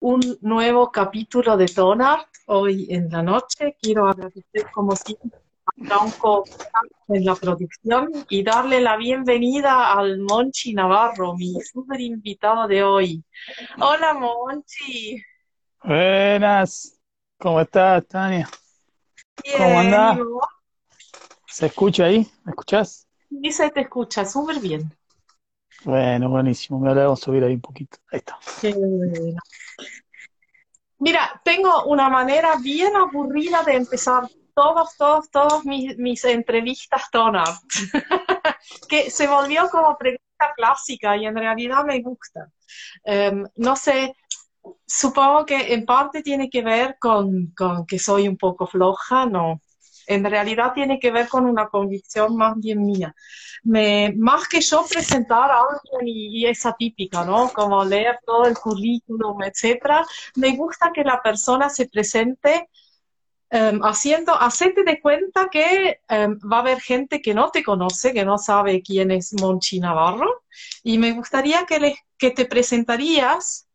un nuevo capítulo de Tonart hoy en la noche. Quiero agradecer como siempre a Franco en la producción y darle la bienvenida al Monchi Navarro, mi súper invitado de hoy. Hola Monchi. Buenas, ¿cómo estás, Tania? Bien, ¿Cómo. ¿Se escucha ahí? ¿Me escuchás? Y se te escucha súper bien. Bueno, buenísimo. Me vamos a subir ahí un poquito. Ahí está. Mira, tengo una manera bien aburrida de empezar todos, todos, todos mis, entrevistas Tonart, que se volvió como pregunta clásica y en realidad me gusta. Em, no sé, supongo que en parte tiene que ver con, con que soy un poco floja, no. En realidad tiene que ver con una convicción más bien mía. Me, más que yo presentar a alguien y, y esa típica, ¿no? Como leer todo el currículum, etcétera, me gusta que la persona se presente em, haciendo, hacete de cuenta que em, va a haber gente que no te conoce, que no sabe quién es Monchi Navarro, y me gustaría que, le- que te presentarías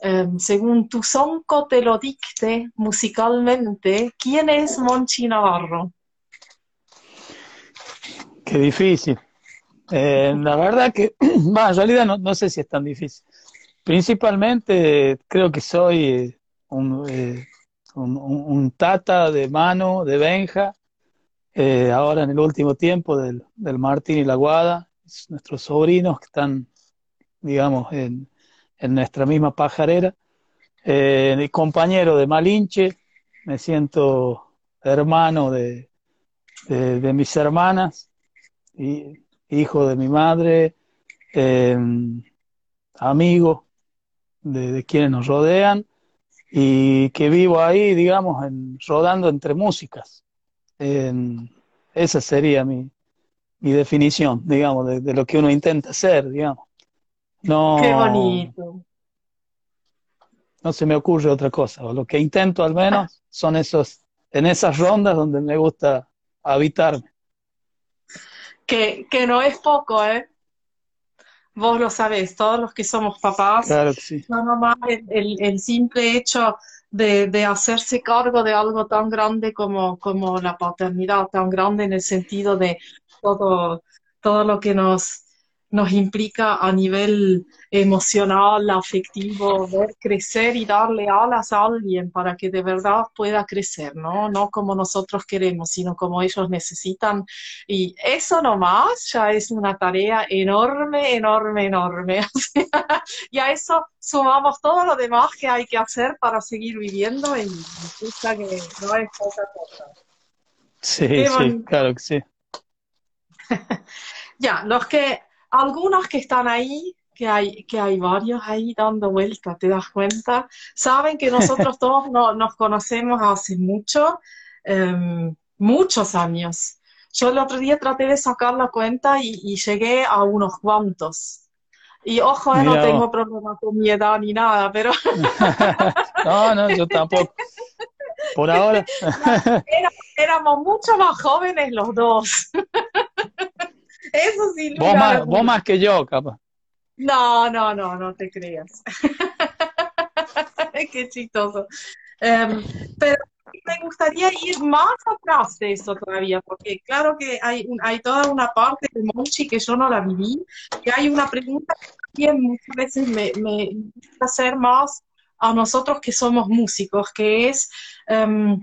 em, según tu sonco te lo dicte musicalmente, ¿quién es Monchi Navarro? Qué difícil. Eh, la verdad que, va, en realidad no, no sé si es tan difícil. Principalmente creo que soy eh, un, eh, un, un- tata de mano de Benja, eh, ahora en el último tiempo del, del Martín y la Guada, es nuestros sobrinos que están, digamos, en, en nuestra misma pajarera. Eh, compañero de Malinche, me siento hermano de, de, mis hermanas, y, hijo de mi madre, eh, amigo de, quienes nos rodean, y que vivo ahí, digamos, en, rodando entre músicas. Eh, esa sería mi, mi definición, digamos, de, de lo que uno intenta hacer, digamos. Qué No, bonito. no se me ocurre otra cosa, o lo que intento al menos son esos, en esas rondas donde me gusta habitarme. Que, que no es poco, ¿eh? Vos lo sabés, todos los que somos papás, Claro que sí. no nomás el, el- el simple hecho de, de hacerse cargo de algo tan grande como, como la paternidad, tan grande en el sentido de todo, todo lo que nos, nos implica a nivel emocional, afectivo, ver crecer y darle alas a alguien para que de verdad pueda crecer, ¿no? No como nosotros queremos, sino como ellos necesitan. Y eso nomás ya es una tarea enorme, enorme, enorme. Y a eso sumamos todo lo demás que hay que hacer para seguir viviendo y me gusta que no es poca cosa. Sí, sí, claro que sí. Ya, los que, algunos que están ahí, que hay, que hay varios ahí dando vueltas, ¿te das cuenta? Saben que nosotros todos no- nos conocemos hace mucho, em, muchos años. Yo el otro día traté de sacar la cuenta y, y llegué a unos cuantos. Y ojo, eh, no tengo problema con mi edad ni nada, pero No, no, yo tampoco. Por ahora. era- éramos mucho más jóvenes los dos. Eso sin Vos más, vos más que yo, capaz. No, no, no, no te creas. Qué chistoso. Em, pero me gustaría ir más atrás de eso todavía, porque claro que hay, hay toda una parte de Monchi que yo no la viví, y hay una pregunta que también muchas veces me, me gusta hacer más a nosotros que somos músicos, que es, em,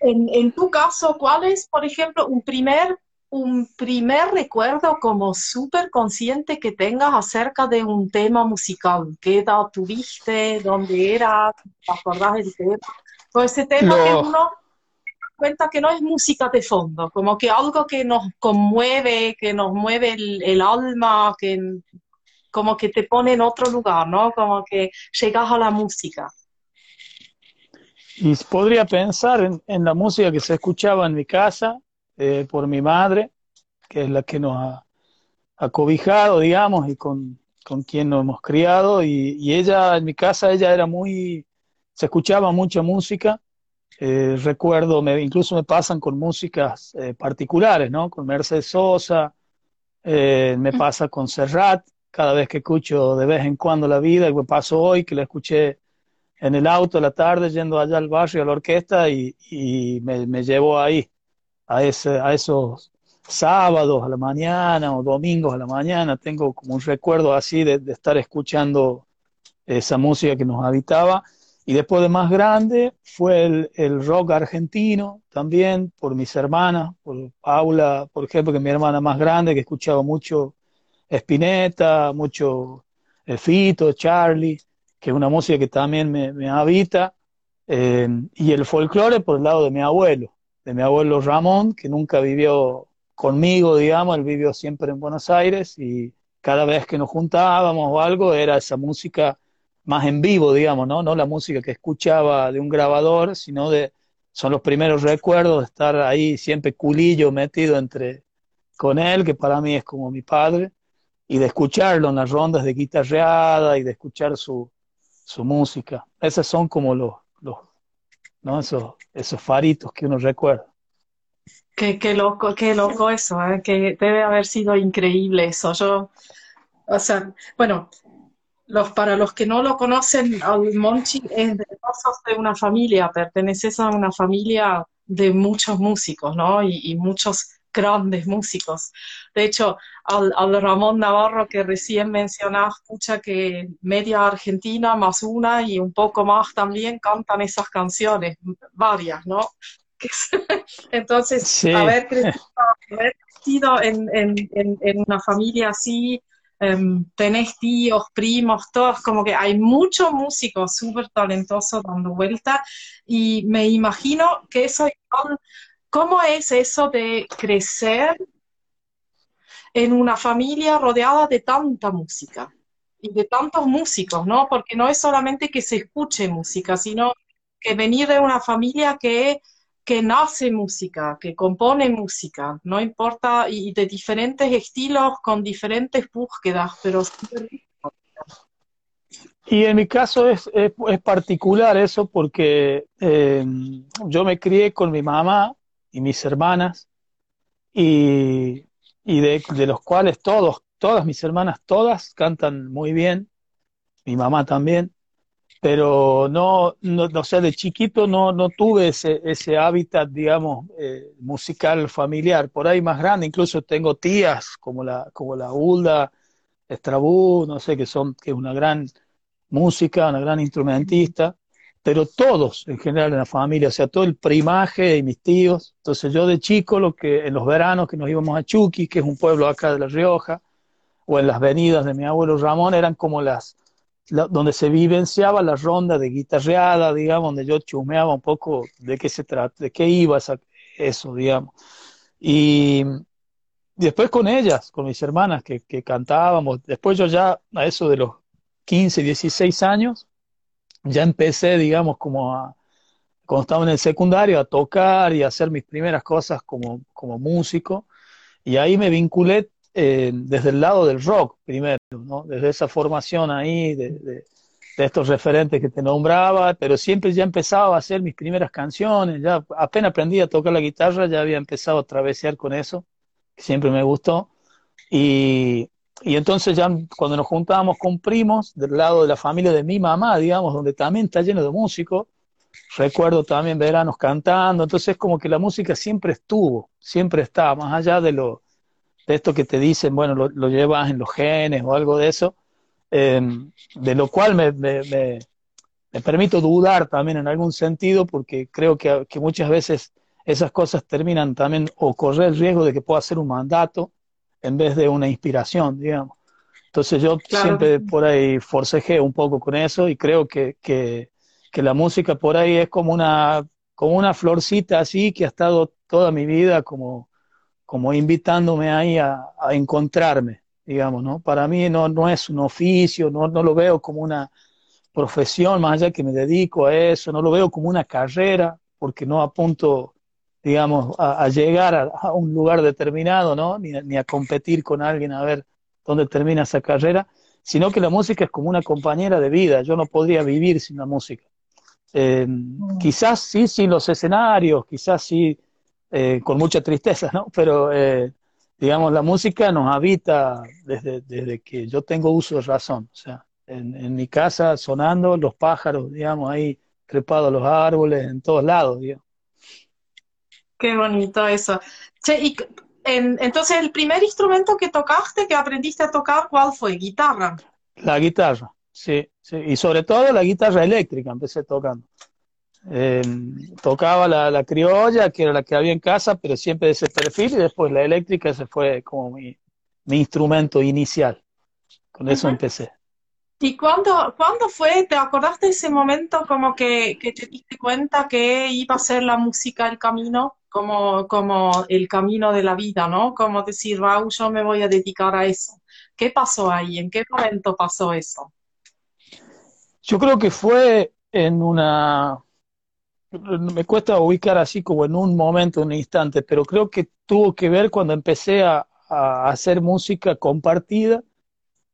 en, en tu caso, ¿cuál es, por ejemplo, un primer, un primer recuerdo como súper consciente que tengas acerca de un tema musical? ¿Qué edad tuviste? ¿Dónde era? ¿Te acordás del tema? Pues ese tema que uno cuenta que no es música de fondo, como que algo que nos conmueve, que nos mueve el, el alma, que como que te pone en otro lugar, ¿no? Como que llegas a la música. y podría pensar en, en la música que se escuchaba en mi casa eh, por mi madre, que es la que nos ha acobijado, digamos, y con, con quien nos hemos criado. Y, y ella, en mi casa, ella era muy, se escuchaba mucha música. Eh, recuerdo, me, incluso me pasan con músicas eh, particulares, ¿no? Con Mercedes Sosa, eh, me pasa con Serrat, cada vez que escucho de vez en cuando la vida, que pasó hoy, que la escuché en el auto a la tarde yendo allá al barrio a la orquesta y, y me, me, llevó ahí, a, ese, a esos sábados a la mañana o domingos a la mañana. Tengo como un recuerdo así de, estar escuchando esa música que nos habitaba. Y después de más grande fue el, rock argentino también, por mis hermanas, por Paula, por ejemplo, que es mi hermana más grande, que escuchaba mucho Spinetta, mucho Fito, Charlie que es una música que también me, me habita, eh, y el folclore por el lado de mi abuelo, de mi abuelo Ramón, que nunca vivió conmigo, digamos, él vivió siempre en Buenos Aires y cada vez que nos juntábamos o algo era esa música más en vivo, digamos, ¿no? No la música que escuchaba de un grabador, sino de, son los primeros recuerdos de estar ahí siempre culillo metido entre con él, que para mí es como mi padre, y de escucharlo en las rondas de guitarreada y de escuchar su, su música. Esos son como los, ¿no? esos, esos faritos que uno recuerda. Qué, qué loco, qué loco eso, ¿eh? que debe haber sido increíble eso. Yo, o sea, bueno, los, para los que no lo conocen, Monchi es de, de una familia, perteneces a una familia de muchos músicos, ¿no? Y, y muchos grandes músicos. De hecho, al, al, Ramón Navarro que recién mencionás, escucha que media Argentina más una y un poco más también cantan esas canciones, varias, ¿no? Entonces, sí. haber crecido en, en, en, en, una familia así, um, tenés tíos, primos, todos, como que hay muchos músicos súper talentosos dando vuelta y me imagino que eso ¿Cómo es eso de crecer en una familia rodeada de tanta música y de tantos músicos, ¿no? Porque no es solamente que se escuche música, sino que venir de una familia que, que nace música, que compone música, no importa, y de diferentes estilos, con diferentes búsquedas, pero y en mi caso es, es, particular eso porque eh, yo me crié con mi mamá y mis hermanas, y, y de, de, los cuales todos, todas mis hermanas, todas cantan muy bien, mi mamá también, pero no, no, no sé, de chiquito no, no tuve ese, ese hábitat, digamos, eh, musical familiar. Por ahí más grande, incluso tengo tías como la, como la Ulda, Estrabú, no sé, que son, que es una gran música, una gran instrumentista, pero todos en general en la familia, o sea, todo el primaje y mis tíos. Entonces yo de chico, lo que en los veranos que nos íbamos a Chuqui, que es un pueblo acá de La Rioja, o en las venidas de mi abuelo Ramón, eran como las, la, donde se vivenciaba la ronda de guitarreada, digamos, donde yo chumeaba un poco de qué se trata, de qué iba esa, eso, digamos. Y después con ellas, con mis hermanas que, que cantábamos, después yo ya a eso de los 15, 16 años, ya empecé, digamos, como a, cuando estaba en el secundario, a tocar y a hacer mis primeras cosas como, como músico. Y ahí me vinculé eh, desde el lado del rock primero, ¿no? Desde esa formación ahí, de, de, estos referentes que te nombraba, pero siempre ya empezaba a hacer mis primeras canciones, ya apenas aprendí a tocar la guitarra, ya había empezado a travesear con eso, que siempre me gustó. Y, y entonces ya cuando nos juntábamos con primos del lado de la familia de mi mamá, digamos, donde también está lleno de músicos, recuerdo también veranos cantando, entonces como que la música siempre estuvo, siempre está, más allá de lo de esto que te dicen, bueno, lo, lo llevas en los genes o algo de eso, eh, de lo cual me, me, me, me, permito dudar también en algún sentido, porque creo que, que muchas veces esas cosas terminan también o correr el riesgo de que pueda ser un mandato, en vez de una inspiración, digamos. Entonces yo claro. siempre por ahí forcejé un poco con eso y creo que, que, que, la música por ahí es como una, como una florcita así que ha estado toda mi vida como, como invitándome ahí a, a encontrarme, digamos, ¿no? Para mí no, no es un oficio, no, no lo veo como una profesión, más allá que me dedico a eso, no lo veo como una carrera, porque no apunto digamos, a, a llegar a, a, un lugar determinado, ¿no? Ni, ni, a competir con alguien a ver dónde termina esa carrera, sino que la música es como una compañera de vida, yo no podría vivir sin la música. Eh, mm. Quizás sí sin los escenarios, quizás sí eh, con mucha tristeza, ¿no? Pero eh, digamos, la música nos habita desde, desde que yo tengo uso de razón. O sea, en, en mi casa sonando los pájaros, digamos, ahí trepados a los árboles, en todos lados, digamos. Qué bonito eso. Che, y en, entonces, el primer instrumento que tocaste, que aprendiste a tocar, ¿cuál fue? ¿Guitarra? La guitarra, sí, sí. Y sobre todo la guitarra eléctrica, empecé tocando. Eh, tocaba la, la, criolla, que era la que había en casa, pero siempre de ese perfil, y después la eléctrica se fue como mi, mi instrumento inicial. Con eso uh -huh. empecé. ¿Y cuándo, cuándo fue? ¿Te acordaste de ese momento como que, que, te diste cuenta que iba a ser la música el camino? Como, como el camino de la vida, ¿no? Como decir, wow, yo me voy a dedicar a eso. ¿Qué pasó ahí? ¿En qué momento pasó eso? Yo creo que fue en una... Me cuesta ubicar así como en un momento, un instante, pero creo que tuvo que ver cuando empecé a, a hacer música compartida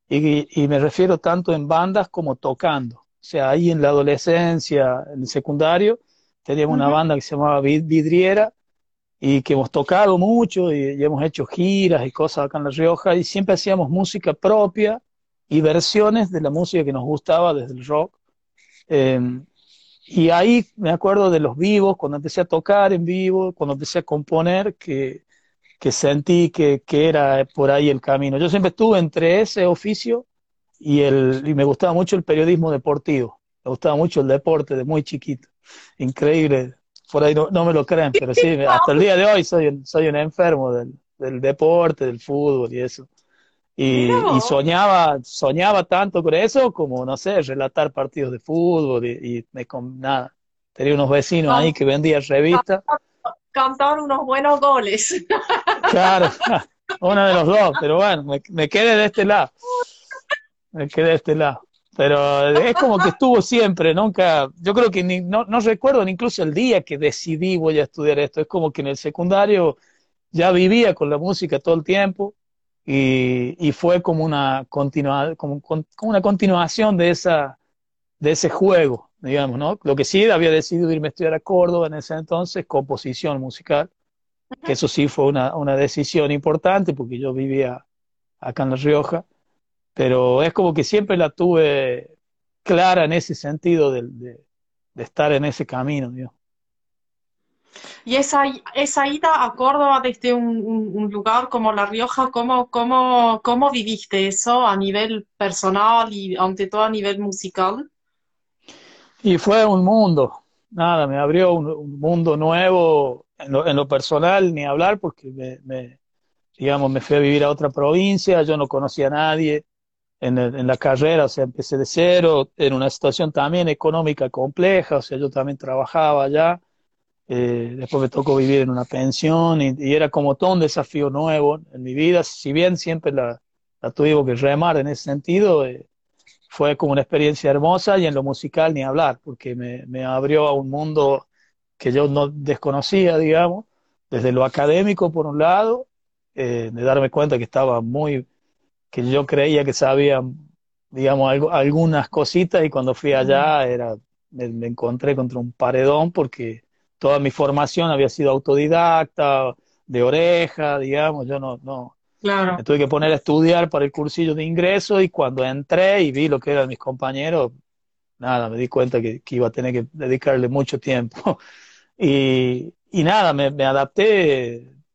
y, y, me refiero tanto en bandas como tocando. O sea, ahí en la adolescencia, en el secundario, teníamos uh -huh. una banda que se llamaba Vidriera y que hemos tocado mucho y, hemos hecho giras y cosas acá en La Rioja y siempre hacíamos música propia y versiones de la música que nos gustaba desde el rock. Eh, y ahí me acuerdo de los vivos, cuando empecé a tocar en vivo, cuando empecé a componer, que que sentí que, que, era por ahí el camino. Yo siempre estuve entre ese oficio y, el, y me gustaba mucho el periodismo deportivo. Me gustaba mucho el deporte de muy chiquito. Increíble. Por ahí no, no me lo creen, pero sí, hasta el día de hoy soy, soy un enfermo del, del deporte, del fútbol y eso. Y, no. y, soñaba, soñaba tanto con eso como, no sé, relatar partidos de fútbol y, y me, nada. Tenía unos vecinos ahí que vendían revistas cantar unos buenos goles. Claro, uno de los dos, pero bueno, me, me quedé de este lado. Me quedé de este lado. Pero es como que estuvo siempre, nunca, yo creo que ni, no, no recuerdo ni incluso el día que decidí voy a estudiar esto, es como que en el secundario ya vivía con la música todo el tiempo y, y fue como una, continua, como, como una continuación de, esa, de ese juego, digamos, ¿no? Lo que sí, había decidido irme a estudiar a Córdoba en ese entonces, composición musical, que eso sí fue una, una decisión importante porque yo vivía acá en La Rioja, pero es como que siempre la tuve clara en ese sentido de, de, de estar en ese camino, digamos. Y esa, esa ida a Córdoba desde un, un, un lugar como La Rioja, ¿cómo, cómo, ¿cómo viviste eso a nivel personal y ante todo a nivel musical? Y fue un mundo, nada, me abrió un, un mundo nuevo en lo, en lo, personal, ni hablar, porque me, me, digamos, me fui a vivir a otra provincia, yo no conocía a nadie en, el, en la carrera, o sea, empecé de cero, en una situación también económica compleja, o sea, yo también trabajaba allá, eh, después me tocó vivir en una pensión y, era como todo un desafío nuevo en mi vida, si bien siempre la, la tuvimos que remar en ese sentido, eh, fue como una experiencia hermosa y en lo musical ni hablar, porque me, me abrió a un mundo que yo no desconocía, digamos, desde lo académico por un lado, eh, de darme cuenta que estaba muy, que yo creía que sabía, digamos, algo, algunas cositas y cuando fui allá era, me, me, encontré contra un paredón porque toda mi formación había sido autodidacta, de oreja, digamos, yo no, no, Claro. Me tuve que poner a estudiar para el cursillo de ingreso y cuando entré y vi lo que eran mis compañeros, nada, me di cuenta que, que iba a tener que dedicarle mucho tiempo. y, y nada, me, me, adapté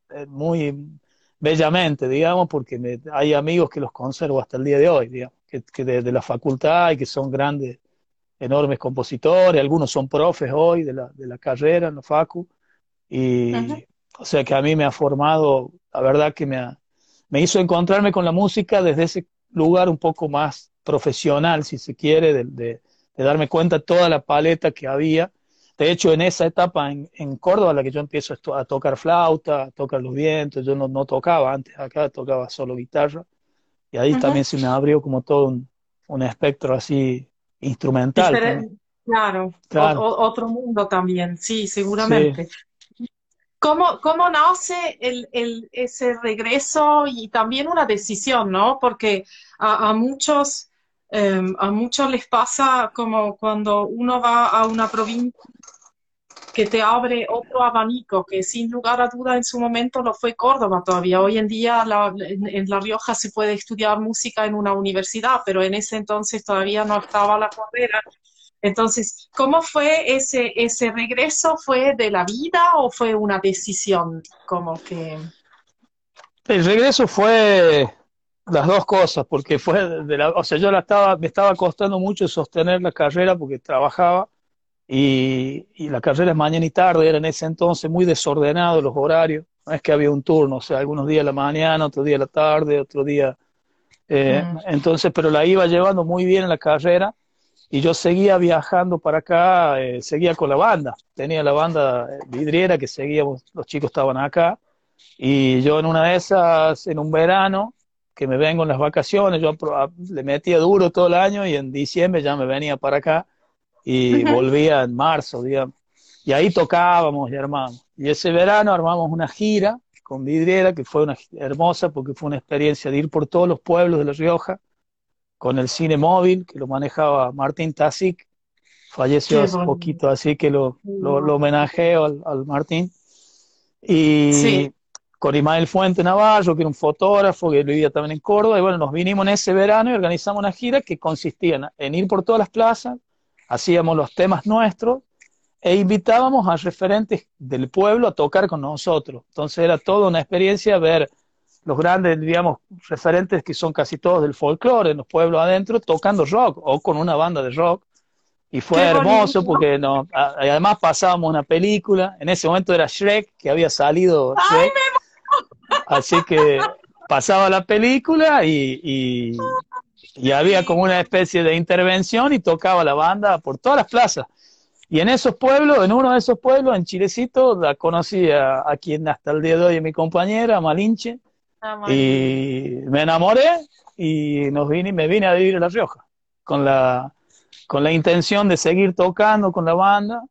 eh, muy bellamente, digamos, porque me, hay amigos que los conservo hasta el día de hoy, digamos, que, que de, de, la facultad y que son grandes, enormes compositores, algunos son profes hoy de la, de la carrera en la facu. Y, uh -huh. o sea que a mí me ha formado, la verdad que me ha me hizo encontrarme con la música desde ese lugar un poco más profesional, si se quiere, de, de, de darme cuenta toda la paleta que había. De hecho, en esa etapa en, en Córdoba, la que yo empiezo a, tocar flauta, a tocar los vientos, yo no, no, tocaba antes, acá tocaba solo guitarra, y ahí uh -huh. también se me abrió como todo un, un espectro así instrumental. Diferente. Claro, claro. O, otro mundo también, sí, seguramente. Sí. ¿Cómo, cómo nace el, el, ese regreso y también una decisión, ¿no? Porque a, a muchos, eh, a muchos les pasa como cuando uno va a una provincia que te abre otro abanico, que sin lugar a duda en su momento lo fue Córdoba todavía. Hoy en día en, La Rioja se puede estudiar música en una universidad, pero en ese entonces todavía no estaba la carrera. Entonces, ¿cómo fue ese, ese regreso? ¿Fue de la vida o fue una decisión? Como que... El regreso fue las dos cosas, porque fue de la, o sea, yo la estaba, me estaba costando mucho sostener la carrera porque trabajaba y, y, la carrera es mañana y tarde, era en ese entonces muy desordenado los horarios, no es que había un turno, o sea, algunos días la mañana, otro día la tarde, otro día... Eh, mm. Entonces, pero la iba llevando muy bien en la carrera y yo seguía viajando para acá, eh, seguía con la banda, tenía la banda vidriera que seguíamos, los chicos estaban acá, y yo en una de esas, en un verano, que me vengo en las vacaciones, yo le metía duro todo el año y en diciembre ya me venía para acá y volvía en marzo, digamos. Y ahí tocábamos y armamos. Y ese verano armamos una gira con vidriera que fue una hermosa porque fue una experiencia de ir por todos los pueblos de La Rioja con el cine móvil que lo manejaba Martín Tasic. Falleció hace poquito, así que lo, lo, homenajeo al, al, Martín. Y con Ismael Fuente Navarro, que era un fotógrafo que vivía también en Córdoba. Y bueno, nos vinimos en ese verano y organizamos una gira que consistía en ir por todas las plazas, hacíamos los temas nuestros e invitábamos a referentes del pueblo a tocar con nosotros. Entonces era toda una experiencia ver los grandes, digamos, referentes que son casi todos del folclore en los pueblos adentro, tocando rock o con una banda de rock. Y fue hermoso porque no, además pasábamos una película, en ese momento era Shrek, que había salido Shrek. Así que pasaba la película y, y había como una especie de intervención y tocaba la banda por todas las plazas. Y en esos pueblos, en uno de esos pueblos, en Chilecito, la conocí a, quien hasta el día de hoy es mi compañera, Malinche, ah, y me enamoré y nos vine, me vine a vivir en La Rioja, con la, con la intención de seguir tocando con la banda.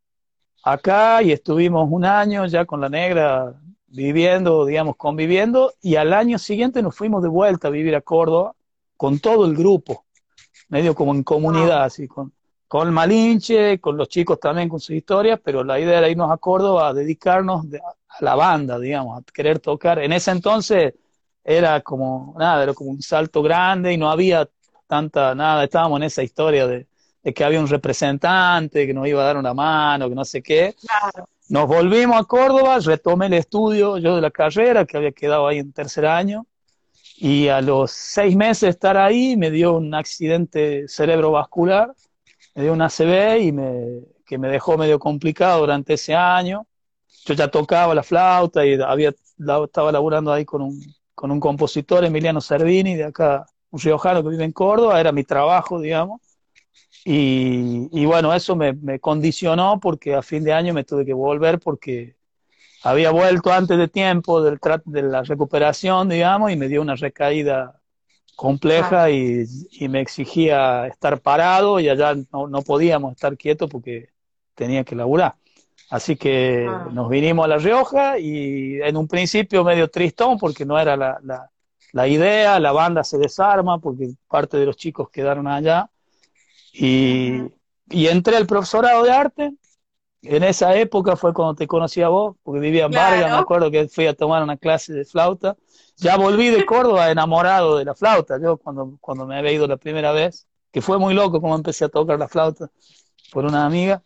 Acá y estuvimos un año ya con la negra viviendo, digamos, conviviendo, y al año siguiente nos fuimos de vuelta a vivir a Córdoba con todo el grupo, medio como en comunidad, así, con, con Malinche, con los chicos también con sus historias, pero la idea era irnos a Córdoba a dedicarnos a la banda, digamos, a querer tocar. En ese entonces era como, nada, era como un salto grande y no había tanta, nada, estábamos en esa historia de, que había un representante que nos iba a dar una mano, que no sé qué. Nos volvimos a Córdoba, retomé el estudio yo de la carrera, que había quedado ahí en tercer año, y a los seis meses de estar ahí me dio un accidente cerebrovascular, me dio una ACV y me, que me dejó medio complicado durante ese año. Yo ya tocaba la flauta y había, estaba laburando ahí con un, con un compositor, Emiliano Servini, de acá, un riojano que vive en Córdoba, era mi trabajo, digamos. Y, y bueno, eso me, me, condicionó porque a fin de año me tuve que volver porque había vuelto antes de tiempo del de la recuperación, digamos, y me dio una recaída compleja y, me exigía estar parado y allá no, podíamos estar quietos porque tenía que laburar. Así que ah. nos vinimos a La Rioja y en un principio medio tristón porque no era la, la, la, idea, la banda se desarma porque parte de los chicos quedaron allá y, y entré al profesorado de arte en esa época fue cuando te conocí a vos, porque vivía en Vargas, me acuerdo que fui a tomar una clase de flauta. Ya volví de Córdoba enamorado de la flauta, yo cuando, cuando me había ido la primera vez, que fue muy loco como empecé a tocar la flauta por una amiga.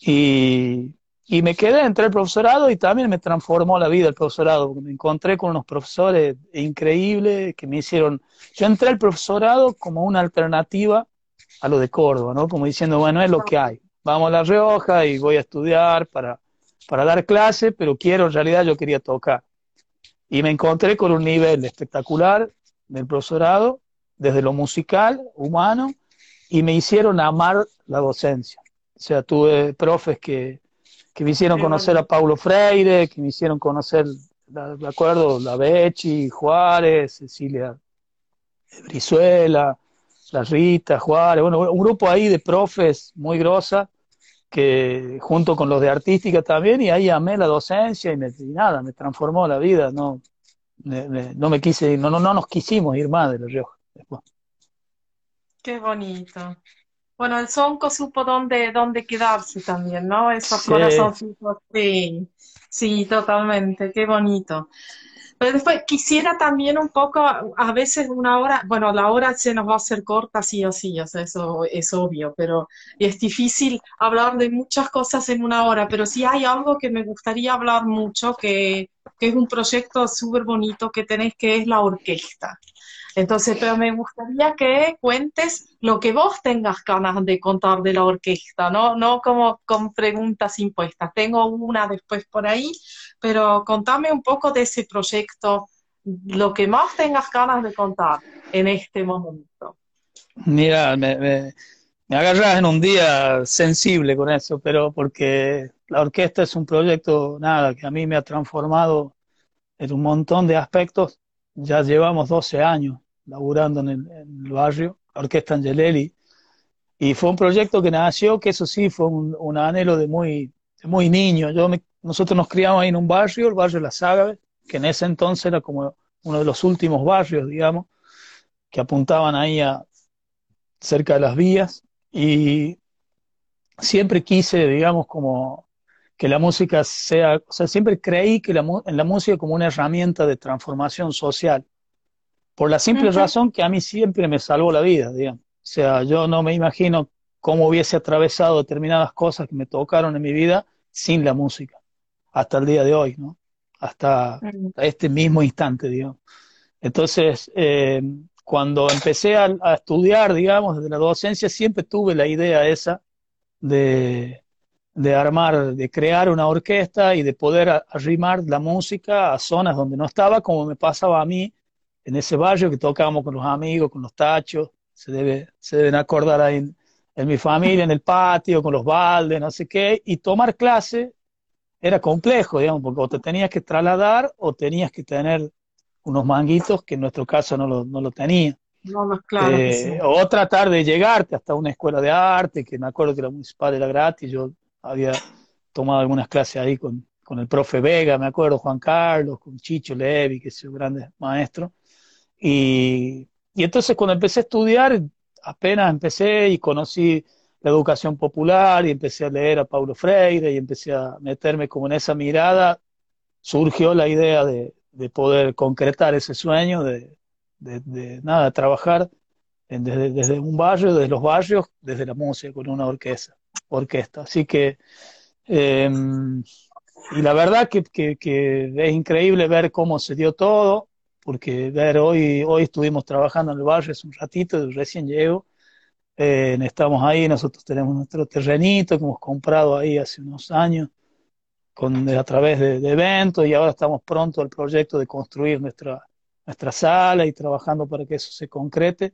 Y, y me quedé, entré al profesorado y también me transformó la vida el profesorado, porque me encontré con unos profesores increíbles que me hicieron... Yo entré al profesorado como una alternativa a lo de Córdoba, ¿no? Como diciendo, bueno, es lo que hay vamos a La Rioja y voy a estudiar para, para dar clase, pero quiero, en realidad yo quería tocar. Y me encontré con un nivel espectacular del profesorado, desde lo musical, humano, y me hicieron amar la docencia. O sea, tuve profes que, que me hicieron conocer a Paulo Freire, que me hicieron conocer, de acuerdo, la Bechi, Juárez, Cecilia Brizuela, la Rita, Juárez, bueno, un grupo ahí de profes muy grosa, que junto con los de artística también, y ahí amé la docencia y, me, nada, me transformó la vida, no, no me quise, no, no, no nos quisimos ir más de La Rioja Qué bonito. Bueno, el Sonco supo dónde, dónde quedarse también, ¿no? Esos corazoncitos, sí, sí, totalmente, qué bonito. Pero después quisiera también un poco, a veces una hora, bueno, la hora se nos va a hacer corta sí o sí, o sea, eso es obvio, pero es difícil hablar de muchas cosas en una hora, pero sí hay algo que me gustaría hablar mucho, que, que es un proyecto súper bonito que tenés, que es la orquesta. Entonces, pero me gustaría que cuentes lo que vos tengas ganas de contar de la orquesta, ¿no? No como con preguntas impuestas. Tengo una después por ahí, pero contame un poco de ese proyecto, lo que más tengas ganas de contar en este momento. Mira, me, me, agarras en un día sensible con eso, pero porque la orquesta es un proyecto, nada, que a mí me ha transformado en un montón de aspectos. Ya llevamos 12 años laburando en el, barrio, la Orquesta Angelelli, y fue un proyecto que nació, que eso sí, fue un, anhelo de muy, muy niño. Yo nosotros nos criamos ahí en un barrio, el barrio Las Ágaves, que en ese entonces era como uno de los últimos barrios, digamos, que apuntaban ahí a cerca de las vías, y siempre quise, digamos, como que la música sea, o sea, siempre creí que la, en la música como una herramienta de transformación social por la simple razón que a mí siempre me salvó la vida, digamos. O sea, yo no me imagino cómo hubiese atravesado determinadas cosas que me tocaron en mi vida sin la música, hasta el día de hoy, ¿no? Hasta, este mismo instante, digamos. Entonces, eh, cuando empecé a, estudiar, digamos, desde la docencia, siempre tuve la idea esa de, de armar, de crear una orquesta y de poder arrimar la música a zonas donde no estaba, como me pasaba a mí en ese barrio que tocábamos con los amigos, con los tachos, se, debe, se deben acordar ahí en, mi familia, en el patio, con los baldes, no sé qué, y tomar clase era complejo, digamos, porque o te tenías que trasladar o tenías que tener unos manguitos que en nuestro caso no lo, no lo tenía. No, no, claro. Eh, o tratar de llegarte hasta una escuela de arte, que me acuerdo que la municipal era gratis, yo había tomado algunas clases ahí con, con el profe Vega, me acuerdo, Juan Carlos, con Chicho Levi, que es un grande maestro. Y, entonces cuando empecé a estudiar, apenas empecé y conocí la educación popular y empecé a leer a Paulo Freire y empecé a meterme como en esa mirada, surgió la idea de, poder concretar ese sueño, de, nada, trabajar desde, un barrio, desde los barrios, desde la música, con una orquesta. orquesta. Así que, em, y la verdad que, que es increíble ver cómo se dio todo porque ver, hoy, hoy estuvimos trabajando en el barrio hace un ratito, recién llego, eh, estamos ahí, nosotros tenemos nuestro terrenito que hemos comprado ahí hace unos años con, a través de, eventos y ahora estamos pronto al proyecto de construir nuestra, nuestra sala y trabajando para que eso se concrete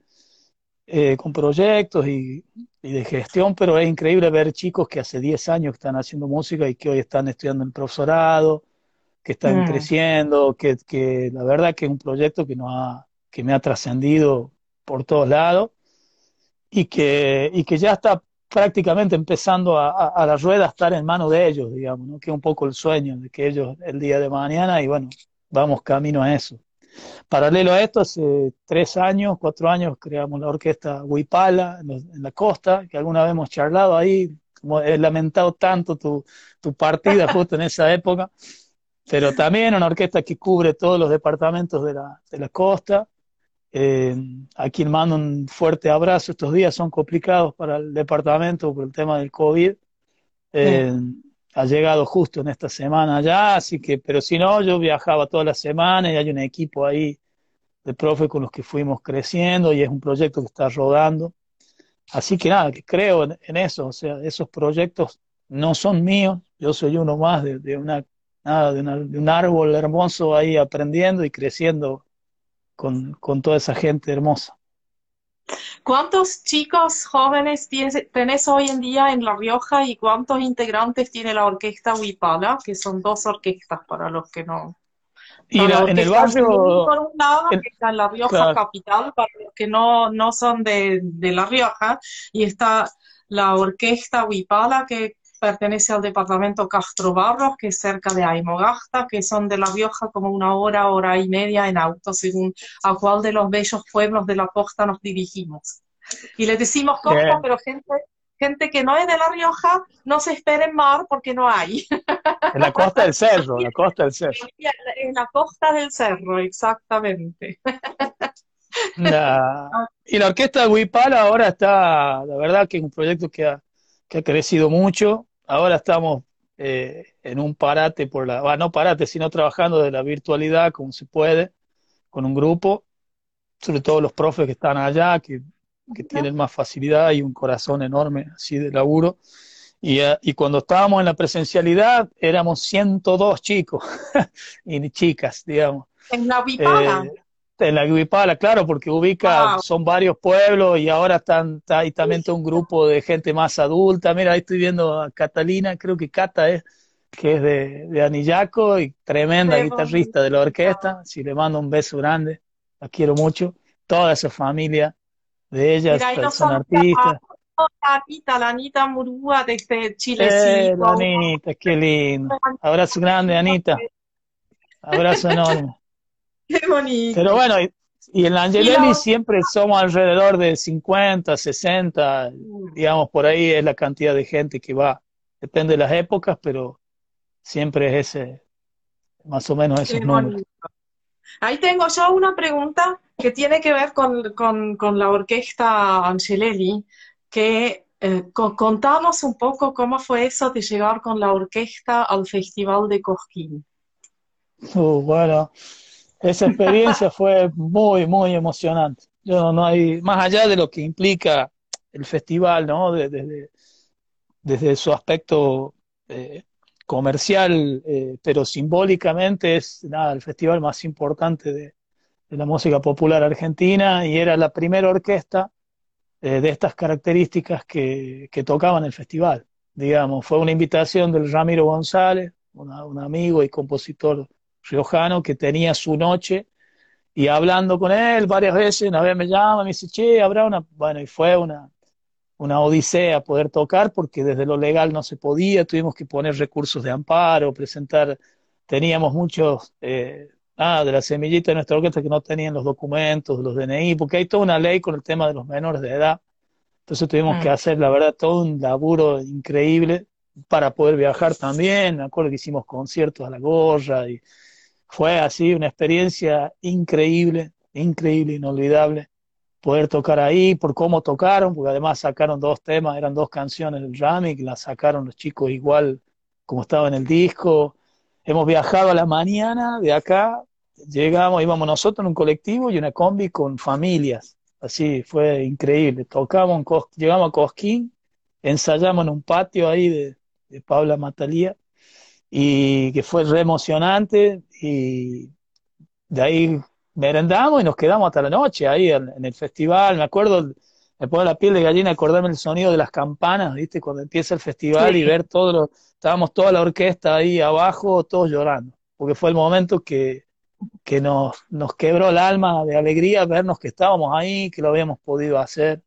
eh, con proyectos y, de gestión, pero es increíble ver chicos que hace 10 años están haciendo música y que hoy están estudiando en profesorado, que están mm. creciendo, que, que, la verdad que es un proyecto que, ha, que me ha trascendido por todos lados y que, y que ya está prácticamente empezando a, a, la rueda a estar en manos de ellos, digamos, ¿no? que es un poco el sueño de que ellos el día de mañana y bueno, vamos camino a eso. Paralelo a esto, hace tres años, cuatro años, creamos la orquesta Huipala en, la costa, que alguna vez hemos charlado ahí, como he lamentado tanto tu, tu partida justo en esa época, pero también una orquesta que cubre todos los departamentos de la, de la costa. Eh, a quien mando un fuerte abrazo. Estos días son complicados para el departamento por el tema del COVID. Eh, ha llegado justo en esta semana ya, así que, pero si no, yo viajaba toda la semana y hay un equipo ahí de profe con los que fuimos creciendo y es un proyecto que está rodando. Así que nada, que creo en, eso, o sea, esos proyectos no son míos, yo soy uno más de, de una nada, de, un árbol hermoso ahí aprendiendo y creciendo con, toda esa gente hermosa. ¿Cuántos chicos jóvenes tienes, tenés hoy en día en La Rioja y cuántos integrantes tiene la orquesta Huipala? Que son dos orquestas para los que no. Y en el barrio. Por un lado, está en La Rioja capital, para los que no, no son de, de La Rioja, y está la orquesta Huipala, que pertenece al departamento Castro Barros, que es cerca de Aymogasta, que son de La Rioja como una hora, hora y media en auto, según a cuál de los bellos pueblos de la costa nos dirigimos. Y les decimos costa, pero gente, gente que no es de La Rioja, no se esperen mar porque no hay. En la costa del cerro, la costa del cerro. En la costa del cerro, exactamente. y la orquesta de Huipala ahora está, la verdad que es un proyecto que ha, que ha crecido mucho. Ahora estamos eh, en un parate por la, no parate, sino trabajando de la virtualidad como se puede, con un grupo, sobre todo los profes que están allá, que, que tienen más facilidad y un corazón enorme así de laburo. Y, eh, y, cuando estábamos en la presencialidad éramos 102 chicos y chicas, digamos. En la. Eh, en la Guipala, claro, porque ubica, son varios pueblos y ahora están, está ahí también todo un grupo de gente más adulta. Mira, ahí estoy viendo a Catalina, creo que Cata es, que es de, de Anillaco y tremenda guitarrista de la orquesta. Si le mando un beso grande, la quiero mucho. Toda esa familia de ellas son, artistas. La Anita, la Anita Murúa de este Chile. Eh, la Anita, qué lindo. Abrazo grande, Anita. Abrazo enorme. Qué bonito. Pero bueno, y, en la Angelelli siempre somos alrededor de 50, 60, digamos, por ahí es la cantidad de gente que va. Depende de las épocas, pero siempre es ese, más o menos esos números. Ahí tengo yo una pregunta que tiene que ver con, con, la orquesta Angelelli, que eh, contamos un poco cómo fue eso de llegar con la orquesta al Festival de Cosquín. Uh, bueno, esa experiencia fue muy, muy emocionante. Yo no hay, más allá de lo que implica el festival, ¿no? Desde, desde su aspecto eh, comercial, eh, pero simbólicamente es nada, el festival más importante de, la música popular argentina y era la primera orquesta eh, de estas características que, que tocaban el festival. Digamos, fue una invitación del Ramiro González, un amigo y compositor riojano que tenía su noche y hablando con él varias veces, una vez me llama, me dice, che, habrá una, bueno, y fue una, una odisea poder tocar porque desde lo legal no se podía, tuvimos que poner recursos de amparo, presentar, teníamos muchos, eh, ah, de la semillita de nuestra orquesta que no tenían los documentos, los DNI, porque hay toda una ley con el tema de los menores de edad, entonces tuvimos que mm. hacer, la verdad, todo un laburo increíble para poder viajar también, me acuerdo que hicimos conciertos a la gorra y fue así una experiencia increíble, increíble, inolvidable poder tocar ahí, por cómo tocaron, porque además sacaron dos temas, eran dos canciones del Rami, que las sacaron los chicos igual como estaba en el disco. Hemos viajado a la mañana de acá, llegamos, íbamos nosotros en un colectivo y una combi con familias. Así, fue increíble. Tocamos, llegamos a Cosquín, ensayamos en un patio ahí de, de Paula Matalía y que fue re emocionante y de ahí merendamos y nos quedamos hasta la noche ahí en, el festival. Me acuerdo, me pone la piel de gallina acordarme el sonido de las campanas, ¿viste? Cuando empieza el festival y ver todo lo, estábamos toda la orquesta ahí abajo, todos llorando, porque fue el momento que, que nos, nos quebró el alma de alegría vernos que estábamos ahí, que lo habíamos podido hacer.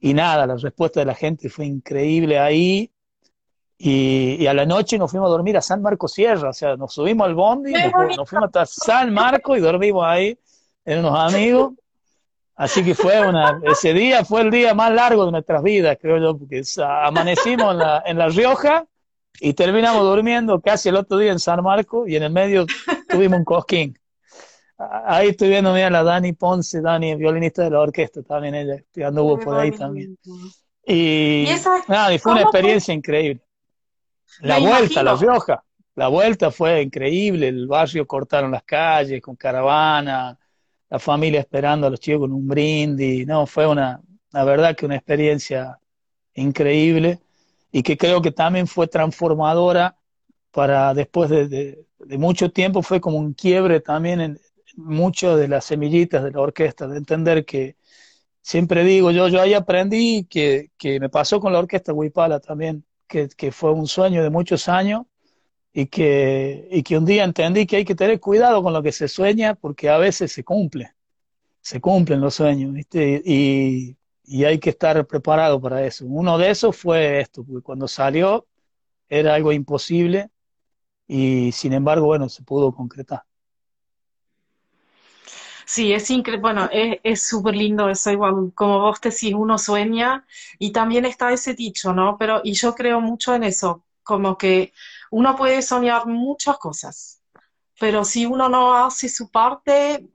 Y nada, la respuesta de la gente fue increíble ahí. Y, a la noche nos fuimos a dormir a San Marcos Sierra, o sea, nos subimos al bondi, nos, fuimos hasta San Marcos y dormimos ahí en unos amigos. Así que fue una, ese día fue el día más largo de nuestras vidas, creo yo, porque amanecimos en la, en la Rioja y terminamos durmiendo casi el otro día en San Marcos y en el medio tuvimos un cosquín. Ahí estoy viendo, mira, la Dani Ponce, Dani, violinista de la orquesta, también ella, anduvo por ahí también. Y, nada, y fue una experiencia increíble. La vuelta, La Rioja. La vuelta fue increíble, el barrio cortaron las calles con caravana, la familia esperando a los chicos con un brindis, no, fue una, la verdad que una experiencia increíble y que creo que también fue transformadora para después de, mucho tiempo, fue como un quiebre también en muchas de las semillitas de la orquesta, de entender que siempre digo, yo, yo ahí aprendí que, que me pasó con la orquesta Huipala también, que, fue un sueño de muchos años y que, y que un día entendí que hay que tener cuidado con lo que se sueña porque a veces se cumple, se cumplen los sueños. Y, y hay que estar preparado para eso. Uno de esos fue esto, porque cuando salió era algo imposible y sin embargo, bueno, se pudo concretar. Sí, es increíble, bueno, es súper lindo eso, igual como vos decís, uno sueña y también está ese dicho, ¿no? Pero, y yo creo mucho en eso, como que uno puede soñar muchas cosas, pero si uno no hace su parte,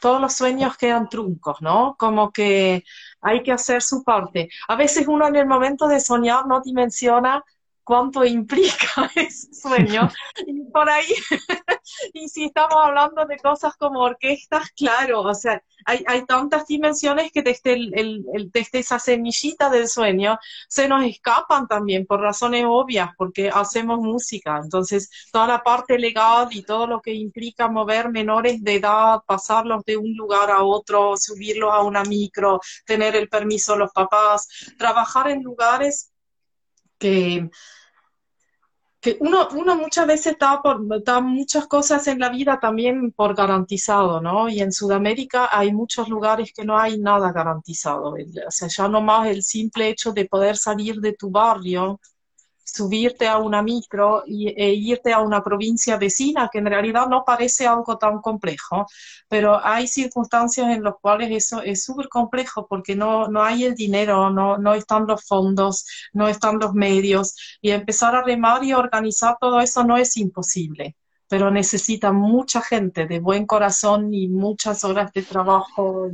todos los sueños quedan truncos, ¿no? Como que hay que hacer su parte. A veces uno en el momento de soñar no dimensiona cuánto implica ese sueño. Y por ahí, y si estamos hablando de cosas como orquestas, claro, o sea, hay, hay tantas dimensiones que desde, el, el, desde esa semillita del sueño se nos escapan también por razones obvias, porque hacemos música. Entonces, toda la parte legal y todo lo que implica mover menores de edad, pasarlos de un lugar a otro, subirlos a una micro, tener el permiso de los papás, trabajar en lugares que que uno, uno muchas veces da, por, da muchas cosas en la vida también por garantizado, ¿no? Y en Sudamérica hay muchos lugares que no hay nada garantizado. O sea, ya no más el simple hecho de poder salir de tu barrio subirte a una micro y, e irte a una provincia vecina, que en realidad no parece algo tan complejo, pero hay circunstancias en las cuales eso es súper complejo porque no, no hay el dinero, no, no están los fondos, no están los medios, y empezar a remar y organizar todo eso no es imposible pero necesita mucha gente de buen corazón y muchas horas de trabajo.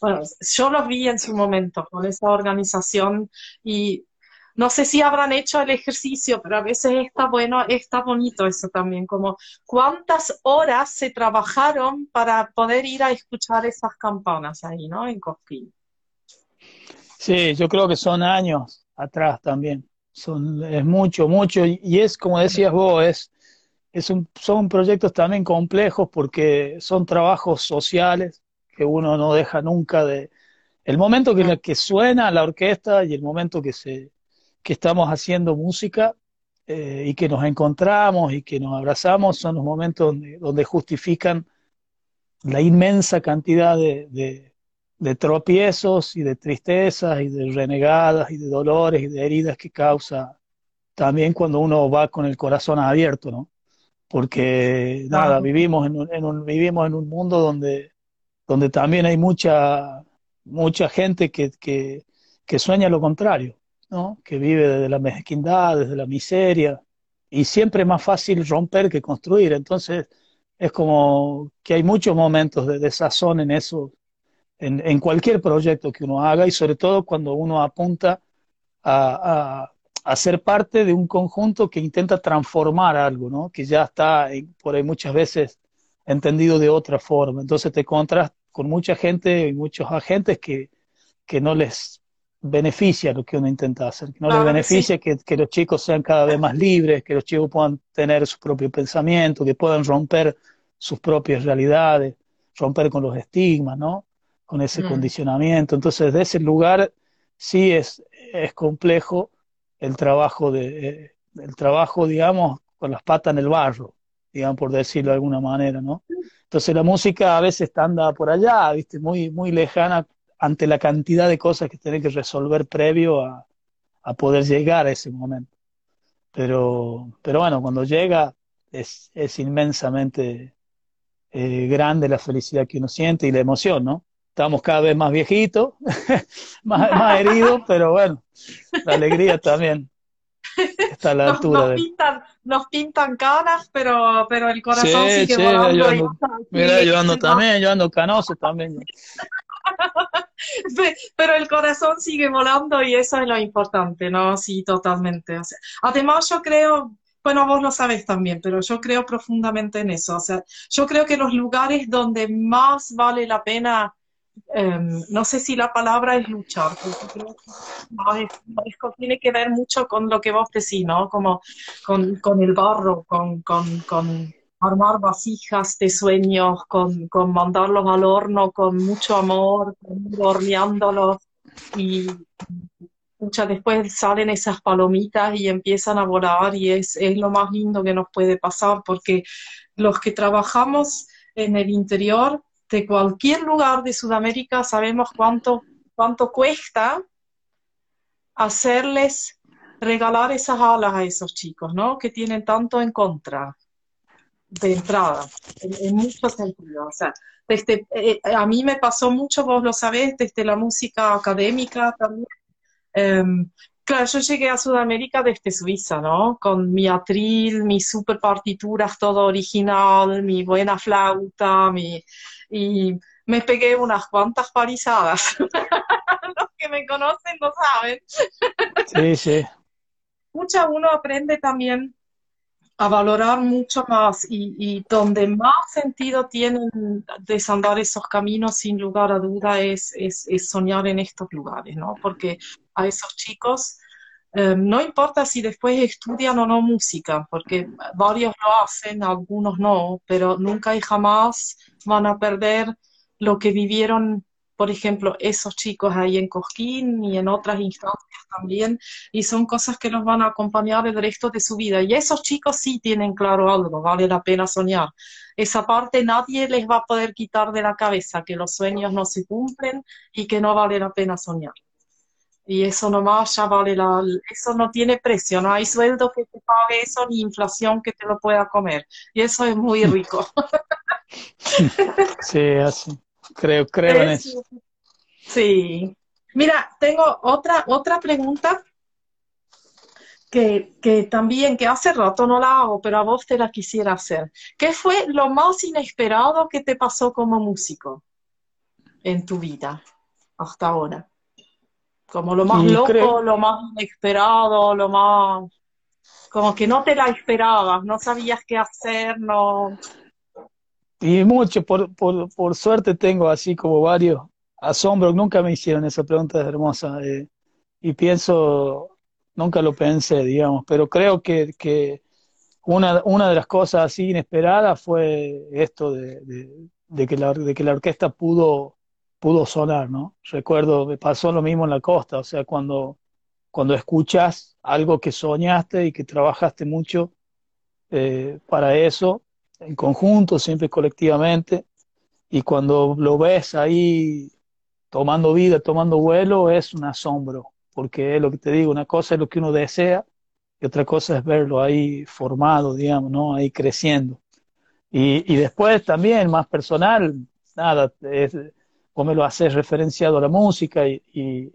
Bueno, yo lo vi en su momento con esa organización y no sé si habrán hecho el ejercicio, pero a veces está bueno, está bonito eso también, como cuántas horas se trabajaron para poder ir a escuchar esas campanas ahí, ¿no? En Cosquín. Sí, yo creo que son años atrás también. Son, es mucho, mucho, y es como decías vos, es, es un, son proyectos también complejos porque son trabajos sociales que uno no deja nunca de... El momento que, que suena la orquesta y el momento que se, que estamos haciendo música eh, y que nos encontramos y que nos abrazamos son los momentos donde, justifican la inmensa cantidad de, de, tropiezos y de tristezas y de renegadas y de dolores y de heridas que causa también cuando uno va con el corazón abierto, ¿no? Porque nada, vivimos en un, en un, vivimos en un mundo donde, donde también hay mucha, mucha gente que, que, que sueña lo contrario que vive desde la mezquindad, desde la miseria, y siempre es más fácil romper que construir. Entonces, es como que hay muchos momentos de desazón en eso, en, cualquier proyecto que uno haga, y sobre todo cuando uno apunta a, ser parte de un conjunto que intenta transformar algo, ¿no? que ya está por ahí muchas veces entendido de otra forma. Entonces te encuentras con mucha gente y muchos agentes que, que no les beneficia lo que uno intenta hacer, que no le beneficia que, los chicos sean cada vez más libres, que los chicos puedan tener su propio pensamiento, que puedan romper sus propias realidades, romper con los estigmas, ¿no? Con ese mm. condicionamiento. Entonces, de ese lugar sí es, es complejo el trabajo de, eh, el trabajo, digamos, con las patas en el barro, digamos, por decirlo de alguna manera, ¿no? Entonces la música a veces anda por allá, viste, muy, muy lejana ante la cantidad de cosas que tiene que resolver previo a, poder llegar a ese momento. Pero, pero bueno, cuando llega es, es inmensamente eh, grande la felicidad que uno siente y la emoción, ¿no? Estamos cada vez más viejitos, más, más heridos, pero bueno, la alegría también está a la altura. Nos, pintan, nos pintan caras, pero, pero el corazón sigue volando. mira, yo ando también, yo ando canoso también. pero el corazón sigue volando y eso es lo importante, ¿no? Sí, totalmente. Además, yo creo, bueno, vos lo sabes también, pero yo creo profundamente en eso. O sea, yo creo que los lugares donde más vale la pena, em, no sé si la palabra es luchar, creo que tiene que ver mucho con lo que vos decís, ¿no? Como con, con el barro, con, con armar vasijas de sueños, con, con mandarlos al horno con mucho amor, horneándolos y muchas después salen esas palomitas y empiezan a volar y es, es lo más lindo que nos puede pasar porque los que trabajamos en el interior de cualquier lugar de Sudamérica sabemos cuánto, cuánto cuesta hacerles regalar esas alas a esos chicos, ¿no? Que tienen tanto en contra de entrada, en, muchos sentidos. O sea, desde, eh, a mí me pasó mucho, vos lo sabés, desde la música académica también. Em, claro, yo llegué a Sudamérica desde Suiza, ¿no? Con mi atril, mis super partituras, todo original, mi buena flauta, mi, y me pegué unas cuantas parizadas. Los que me conocen lo saben. Sí, sí. Mucha uno aprende también a valorar mucho más y, donde más sentido tienen desandar esos caminos, sin lugar a duda, es, es, soñar en estos lugares, ¿no? Porque a esos chicos, eh, no importa si después estudian o no música, porque varios lo hacen, algunos no, pero nunca y jamás van a perder lo que vivieron por ejemplo, esos chicos ahí en Cosquín y en otras instancias también, y son cosas que los van a acompañar el resto de su vida. Y esos chicos sí tienen claro algo, vale la pena soñar. Esa parte nadie les va a poder quitar de la cabeza, que los sueños no se cumplen y que no vale la pena soñar. Y eso nomás ya vale la, eso no tiene precio, no hay sueldo que te pague eso ni inflación que te lo pueda comer. Y eso es muy rico. Sí, así. Creo, creo en eso. Sí. Mira, tengo otra, otra pregunta que, que, también, que hace rato no la hago, pero a vos te la quisiera hacer. ¿Qué fue lo más inesperado que te pasó como músico en tu vida hasta ahora? Como lo más loco, lo más inesperado, lo más... Como que no te la esperabas, no sabías qué hacer, no... Y mucho, por, por, por, suerte tengo así como varios asombros. Nunca me hicieron esa pregunta hermosa. Eh, y pienso, nunca lo pensé, digamos, pero creo que, que una, una de las cosas así inesperadas fue esto de, de, que, la, de que la orquesta pudo, pudo sonar, ¿no? Recuerdo, me pasó lo mismo en la costa, o sea, cuando, cuando escuchas algo que soñaste y que trabajaste mucho eh, para eso, en conjunto, siempre colectivamente, y cuando lo ves ahí tomando vida, tomando vuelo, es un asombro, porque es lo que te digo, una cosa es lo que uno desea y otra cosa es verlo ahí formado, digamos, ¿no? Ahí creciendo. Y, y después también, más personal, nada, es, vos me lo haces referenciado a la música y, y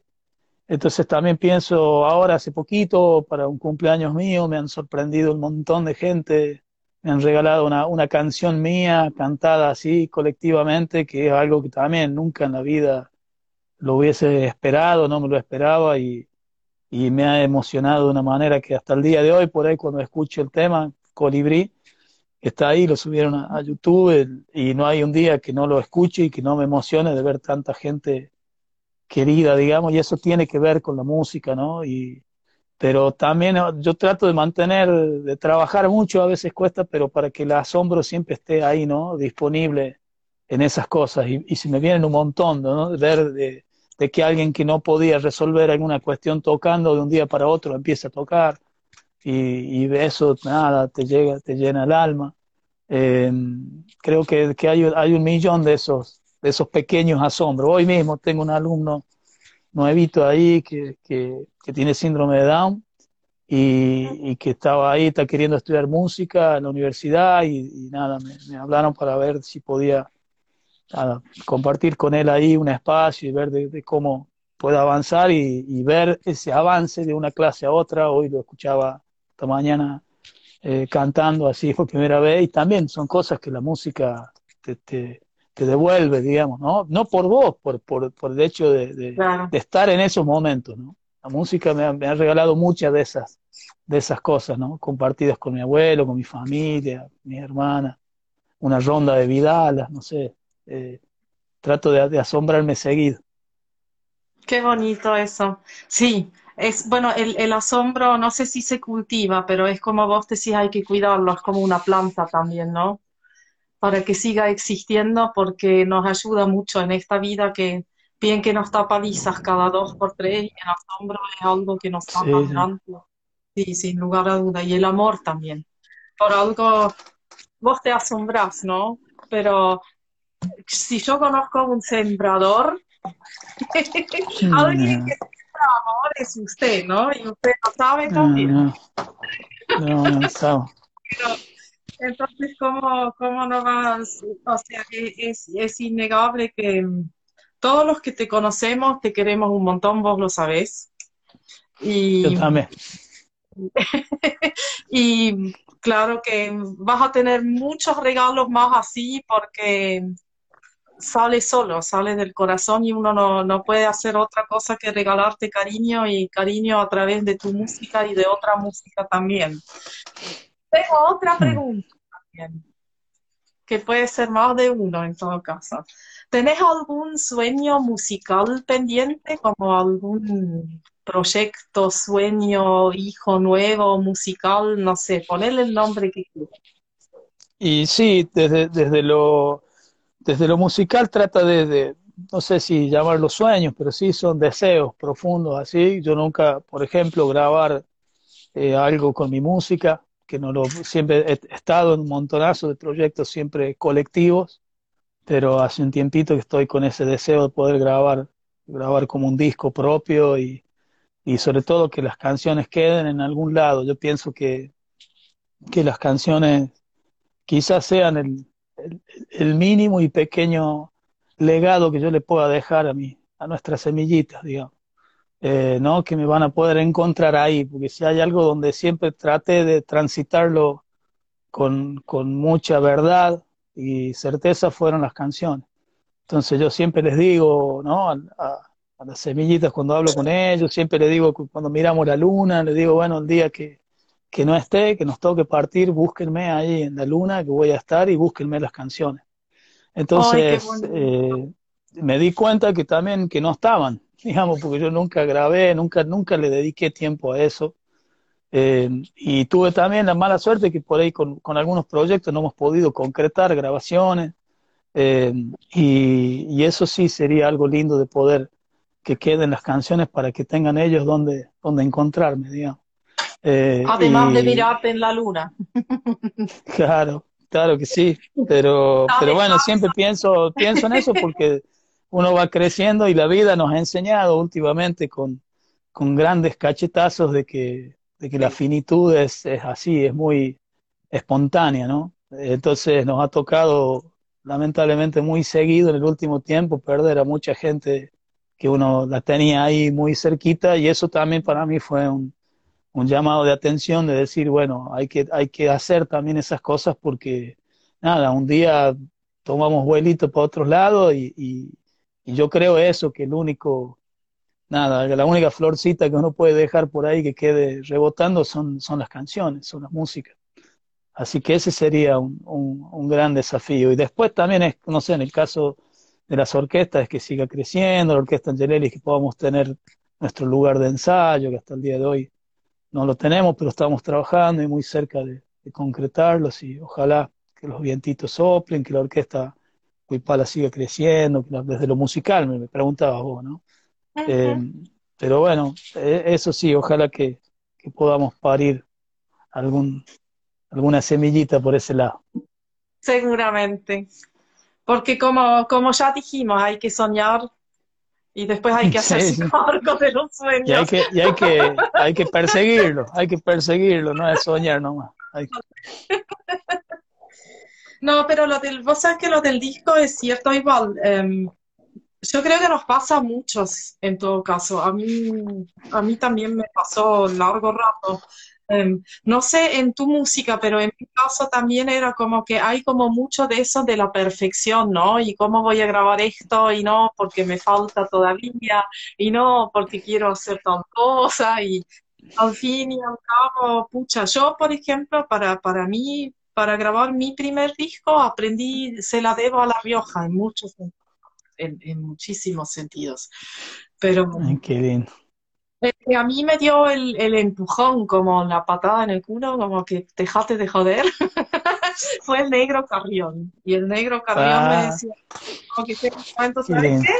entonces también pienso ahora, hace poquito, para un cumpleaños mío, me han sorprendido un montón de gente me han regalado una, una canción mía cantada así colectivamente, que es algo que también nunca en la vida lo hubiese esperado, no me lo esperaba y, y me ha emocionado de una manera que hasta el día de hoy, por ahí cuando escucho el tema, Colibrí, está ahí, lo subieron a, a YouTube y no hay un día que no lo escuche y que no me emocione de ver tanta gente querida, digamos, y eso tiene que ver con la música, ¿no? Y, pero también yo trato de mantener, de trabajar mucho, a veces cuesta, pero para que el asombro siempre esté ahí, ¿no? Disponible en esas cosas. Y, y si me vienen un montón, ¿no? Ver de, que alguien que no podía resolver alguna cuestión tocando de un día para otro empieza a tocar y, y eso, nada, te llega, te llena el alma. Eh, creo que, que hay, hay, un millón de esos, de esos pequeños asombros. Hoy mismo tengo un alumno nuevito ahí que, que, que tiene síndrome de Down y, que estaba ahí, está queriendo estudiar música en la universidad y, nada, me, hablaron para ver si podía nada, compartir con él ahí un espacio y ver de, cómo puede avanzar y, y, ver ese avance de una clase a otra. Hoy lo escuchaba esta mañana eh, cantando así por primera vez y también son cosas que la música te, te, te devuelve, digamos, ¿no? No por vos, por, por, por el hecho de, de, claro. de, estar en esos momentos, ¿no? La música me ha, me ha, regalado muchas de esas, de esas cosas, ¿no? Compartidas con mi abuelo, con mi familia, mi hermana, una ronda de vidalas, no sé. Eh, trato de, de asombrarme seguido. Qué bonito eso. Sí, es bueno, el, el, asombro no sé si se cultiva, pero es como vos decís, hay que cuidarlo, es como una planta también, ¿no? Para que siga existiendo porque nos ayuda mucho en esta vida que bien que nos da palizas cada dos por tres y el asombro es algo que nos da sí. Sí, sin lugar a duda. Y el amor también. Por algo, vos te asombras, ¿no? Pero si yo conozco a un sembrador, alguien que siembra amor es usted, ¿no? Y usted lo sabe también. No, no, no, no, no. Pero, Entonces, ¿cómo, cómo no vas? O sea, es, es innegable que todos los que te conocemos te queremos un montón, vos lo sabés. Y, Yo también. y claro que vas a tener muchos regalos más así porque sale solo, sale del corazón y uno no, no puede hacer otra cosa que regalarte cariño y cariño a través de tu música y de otra música también. Tengo otra pregunta también, que puede ser más de uno en todo caso. ¿Tenés algún sueño musical pendiente, como algún proyecto, sueño, hijo nuevo, musical? No sé, ponerle el nombre que quieras. Y sí, desde, desde lo, desde lo musical trata de, de, no sé si llamarlo sueños, pero sí son deseos profundos así. Yo nunca, por ejemplo, grabar eh, algo con mi música, que no lo siempre he estado en un montonazo de proyectos siempre colectivos, pero hace un tiempito que estoy con ese deseo de poder grabar, grabar como un disco propio y, y sobre todo que las canciones queden en algún lado. Yo pienso que, que las canciones quizás sean el, el, mínimo y pequeño legado que yo le pueda dejar a mí, a nuestras semillitas, digamos. Eh, ¿no? que me van a poder encontrar ahí, porque si hay algo donde siempre trate de transitarlo con, con mucha verdad y certeza fueron las canciones. Entonces yo siempre les digo, ¿no? A, a, a, las semillitas cuando hablo con ellos, siempre les digo cuando miramos la luna, les digo, bueno, el día que, que no esté, que nos toque partir, búsquenme ahí en la luna, que voy a estar y búsquenme las canciones. Entonces, Ay, eh, me di cuenta que también que no estaban, digamos, porque yo nunca grabé, nunca, nunca le dediqué tiempo a eso. Eh, y tuve también la mala suerte que por ahí con, con algunos proyectos no hemos podido concretar grabaciones. Eh, y, y, eso sí sería algo lindo de poder que queden las canciones para que tengan ellos donde, donde encontrarme, digamos. Eh, Además y, de mirarte en la luna. Claro, claro que sí, pero, pero bueno, siempre pienso, pienso en eso porque uno va creciendo y la vida nos ha enseñado últimamente con, con grandes cachetazos de que, de que la finitud es, es así, es muy espontánea, ¿no? Entonces nos ha tocado lamentablemente muy seguido en el último tiempo perder a mucha gente que uno la tenía ahí muy cerquita y eso también para mí fue un, un llamado de atención de decir, bueno, hay que, hay que hacer también esas cosas porque, nada, un día tomamos vuelito para otros lados y, y, y yo creo eso, que el único, nada, la única florcita que uno puede dejar por ahí que quede rebotando son, son las canciones, son las músicas. Así que ese sería un, un, gran desafío. Y después también es, no sé, en el caso de las orquestas, es que siga creciendo, la Orquesta Angelelli, que podamos tener nuestro lugar de ensayo, que hasta el día de hoy no lo tenemos, pero estamos trabajando y muy cerca de, de concretarlos y ojalá que los vientitos soplen, que la orquesta Huipala siga creciendo, que desde lo musical, me, preguntabas vos, ¿no? Uh -huh. eh, pero bueno, eh, eso sí, ojalá que, que podamos parir algún, alguna semillita por ese lado. Seguramente. Porque como, como ya dijimos, hay que soñar y después hay que hacerse sí, cargo de los sueños. Y hay que, y hay que, hay que perseguirlo, hay que perseguirlo, no es soñar nomás. Hay... No, pero lo del, vos sabes que lo del disco es cierto igual. Um, yo creo que nos pasa a muchos en todo caso. A mí, a mí también me pasó largo rato. Um, no sé en tu música, pero en mi caso también era como que hay como mucho de eso de la perfección, ¿no? Y cómo voy a grabar esto y no porque me falta todavía y no porque quiero hacer tal cosa y al fin y al cabo, pucha, yo por ejemplo, para, para mí, para grabar mi primer disco aprendí, se la debo a La Rioja en muchos en, en muchísimos sentidos. Pero Ay, qué bien a mí me dio el, el, empujón, como la patada en el culo, como que dejate de joder, fue el negro Carrión. Y el negro Carrión ah, me decía, como que momento, ¿sabes qué?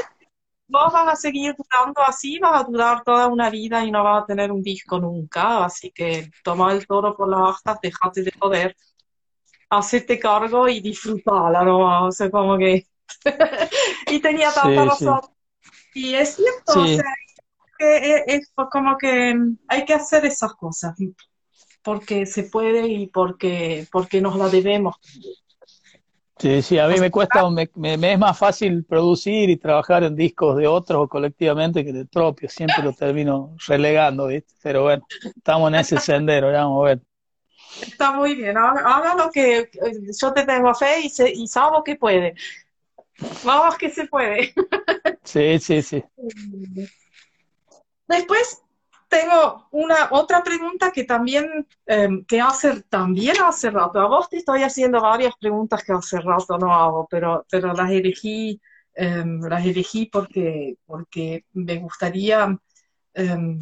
Vos vas a seguir durando así, vas a durar toda una vida y no vas a tener un disco nunca, así que toma el toro por las astas, dejate de joder, hacete cargo y disfrutala, ¿no? O sea, como que... y tenía tanta sí, razón. Sí. Y es cierto, sí. o sea, que es como que hay que hacer esas cosas. porque se puede y porque, porque nos la debemos. Sí, sí, a mí me cuesta, me, me, es más fácil producir y trabajar en discos de otros o colectivamente que del propio, siempre lo termino relegando, ¿viste? Pero bueno, estamos en ese sendero, ya vamos a ver. Está muy bien, haga lo que yo te tengo fe y, se, y sabemos que puede. Vamos que se puede. Sí, sí, sí. Después tengo una otra pregunta que también em, que hace también hace rato. A vos te estoy haciendo varias preguntas que hace rato no hago, pero, pero las elegí, em, las elegí porque, porque me gustaría em,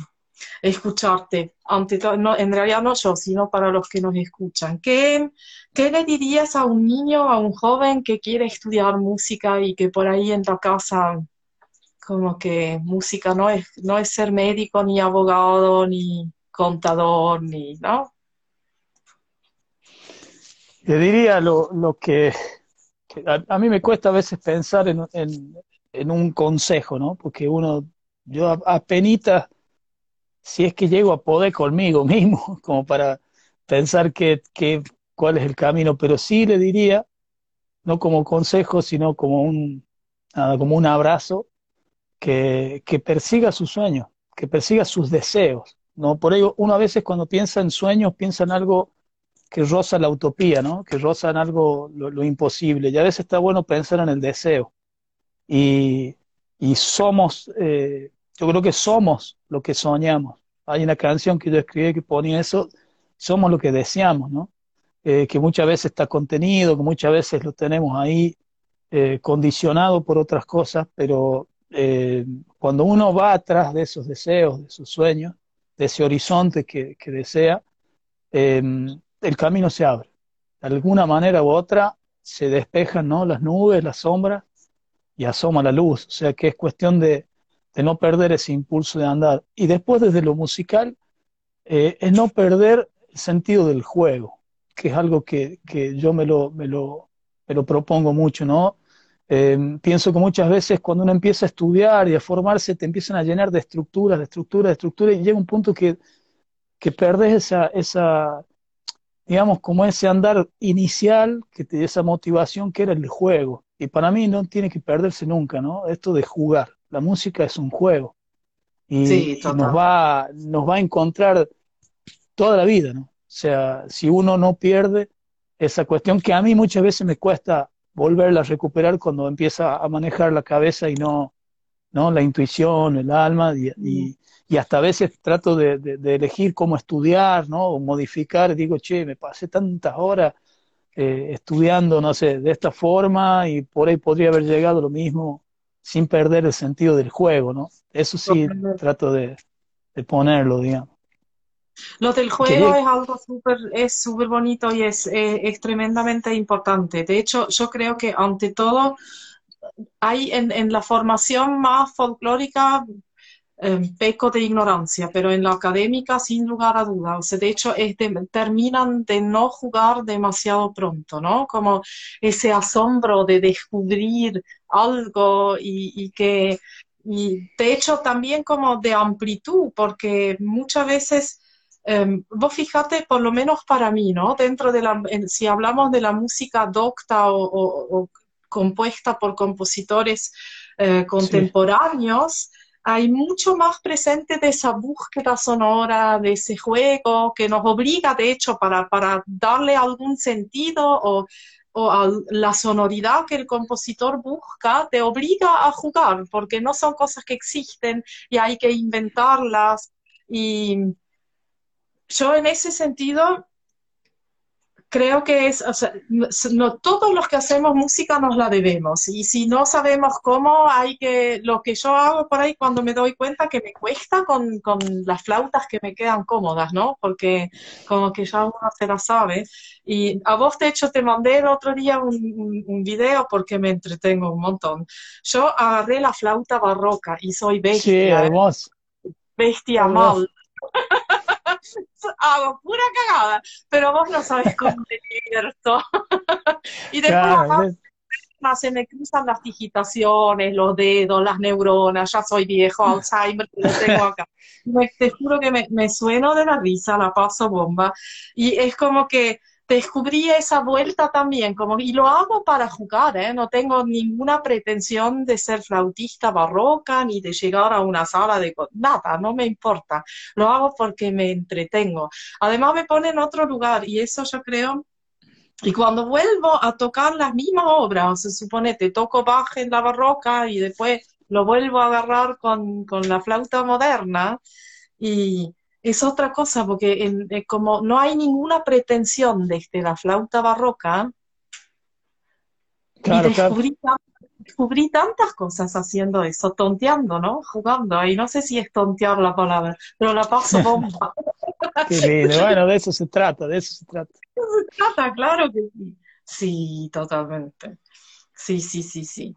escucharte. Ante no, en realidad no yo, sino para los que nos escuchan. ¿Qué, ¿Qué le dirías a un niño, a un joven que quiere estudiar música y que por ahí en la casa como que música no es, no es ser médico, ni abogado, ni contador, ni, ¿no? Te diría lo, lo que, a, mí me cuesta a veces pensar en, en, un consejo, ¿no? Porque uno, yo apenas, si es que llego a poder conmigo mismo, como para pensar que, que, cuál es el camino, pero sí le diría, no como consejo, sino como un, como un abrazo, que, persiga sus sueños, que persiga sus deseos. ¿no? Por ello, uno a veces cuando piensa en sueños, piensa en algo que roza la utopía, ¿no? que roza en algo lo, imposible. Y a veces está bueno pensar en el deseo. Y, somos, eh, yo creo que somos lo que soñamos. Hay una canción que yo escribí que ponía eso, somos lo que deseamos, ¿no? Eh, que muchas veces está contenido, que muchas veces lo tenemos ahí eh, condicionado por otras cosas, pero eh, cuando uno va atrás de esos deseos, de esos sueños, de ese horizonte que, desea, em, el camino se abre. De alguna manera u otra se despejan ¿no? las nubes, las sombras y asoma la luz. O sea que es cuestión de, no perder ese impulso de andar. Y después desde lo musical, eh, es no perder el sentido del juego, que es algo que, yo me lo, me, lo, me lo propongo mucho, ¿no? Eh, pienso que muchas veces cuando uno empieza a estudiar y a formarse, te empiezan a llenar de estructuras, de estructuras, de estructuras, y llega un punto que, que perdes esa, esa, digamos, como ese andar inicial, que te, esa motivación que era el juego. Y para mí no tiene que perderse nunca, ¿no? Esto de jugar. La música es un juego. Y, nos, va, nos va a encontrar toda la vida, ¿no? O sea, si uno no pierde esa cuestión que a mí muchas veces me cuesta volverla a recuperar cuando empieza a manejar la cabeza y no, no la intuición, el alma, y, y, hasta a veces trato de, de, elegir cómo estudiar, ¿no? O modificar, digo, che, me pasé tantas horas eh, estudiando, no sé, de esta forma y por ahí podría haber llegado lo mismo sin perder el sentido del juego, ¿no? Eso sí trato de, de ponerlo, digamos. Lo del juego es algo súper es súper bonito y es, eh, es, tremendamente importante. De hecho, yo creo que ante todo hay en, en la formación más folclórica eh, peco de ignorancia, pero en la académica sin lugar a dudas. O sea, de hecho, es terminan de no jugar demasiado pronto, ¿no? Como ese asombro de descubrir algo y, y que... Y de hecho también como de amplitud, porque muchas veces Em, vos fíjate, por lo menos para mí, ¿no? Dentro de la, si hablamos de la música docta o, compuesta por compositores eh, contemporáneos, hay mucho más presente de esa búsqueda sonora, de ese juego que nos obliga, de hecho, para, para darle algún sentido o, o a la sonoridad que el compositor busca, te obliga a jugar, porque no son cosas que existen y hay que inventarlas. Y, yo en ese sentido creo que es, o sea, no, todos los que hacemos música nos la debemos y si no sabemos cómo hay que, lo que yo hago por ahí cuando me doy cuenta que me cuesta con, con las flautas que me quedan cómodas, ¿no? Porque como que ya uno se la sabe. Y a vos, de hecho, te mandé el otro día un, un, video porque me entretengo un montón. Yo agarré la flauta barroca y soy bestia. Sí, Bestia mal. hago pura cagada, pero vos no sabes cómo me divierto. y después se me cruzan las digitaciones, los dedos, las neuronas, ya soy viejo, Alzheimer, lo tengo acá. te juro que me, me sueno de la risa, la paso bomba. Y es como que descubrí esa vuelta también, como, y lo hago para jugar, ¿eh? no tengo ninguna pretensión de ser flautista barroca ni de llegar a una sala de nada, no me importa, lo hago porque me entretengo. Además me pone en otro lugar y eso yo creo y cuando vuelvo a tocar las mismas obras, se supone, te toco baje en la barroca y después lo vuelvo a agarrar con, con la flauta moderna y, es otra cosa, porque eh, como no hay ninguna pretensión desde la flauta barroca, y descubrí, tantas cosas haciendo eso, tonteando, ¿no? Jugando ahí, no sé si es tontear la palabra, pero la paso bomba. Qué bueno, de eso se trata, de eso se trata. De eso se trata, claro que sí. Sí, totalmente. Sí, sí, sí, sí.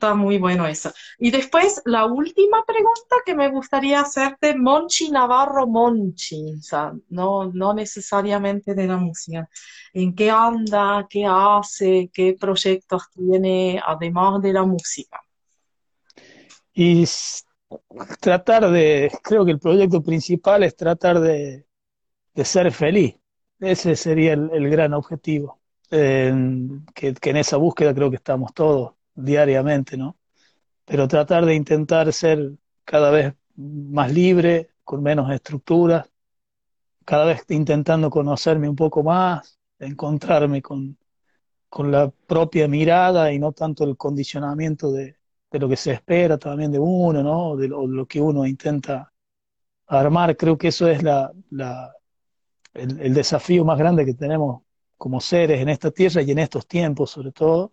Está muy bueno eso. Y después, la última pregunta que me gustaría hacerte, Monchi Navarro Monchi, o sea, no, no necesariamente de la música. ¿En qué anda? ¿Qué hace? ¿Qué proyectos tiene además de la música? Y tratar de, creo que el proyecto principal es tratar de, ser feliz. Ese sería el, gran objetivo. que, que en esa búsqueda creo que estamos todos diariamente, ¿no? Pero tratar de intentar ser cada vez más libre, con menos estructuras, cada vez intentando conocerme un poco más, encontrarme con, con la propia mirada y no tanto el condicionamiento de, de lo que se espera también de uno, ¿no? De lo, que uno intenta armar. Creo que eso es la, la el, el, desafío más grande que tenemos como seres en esta tierra y en estos tiempos sobre todo,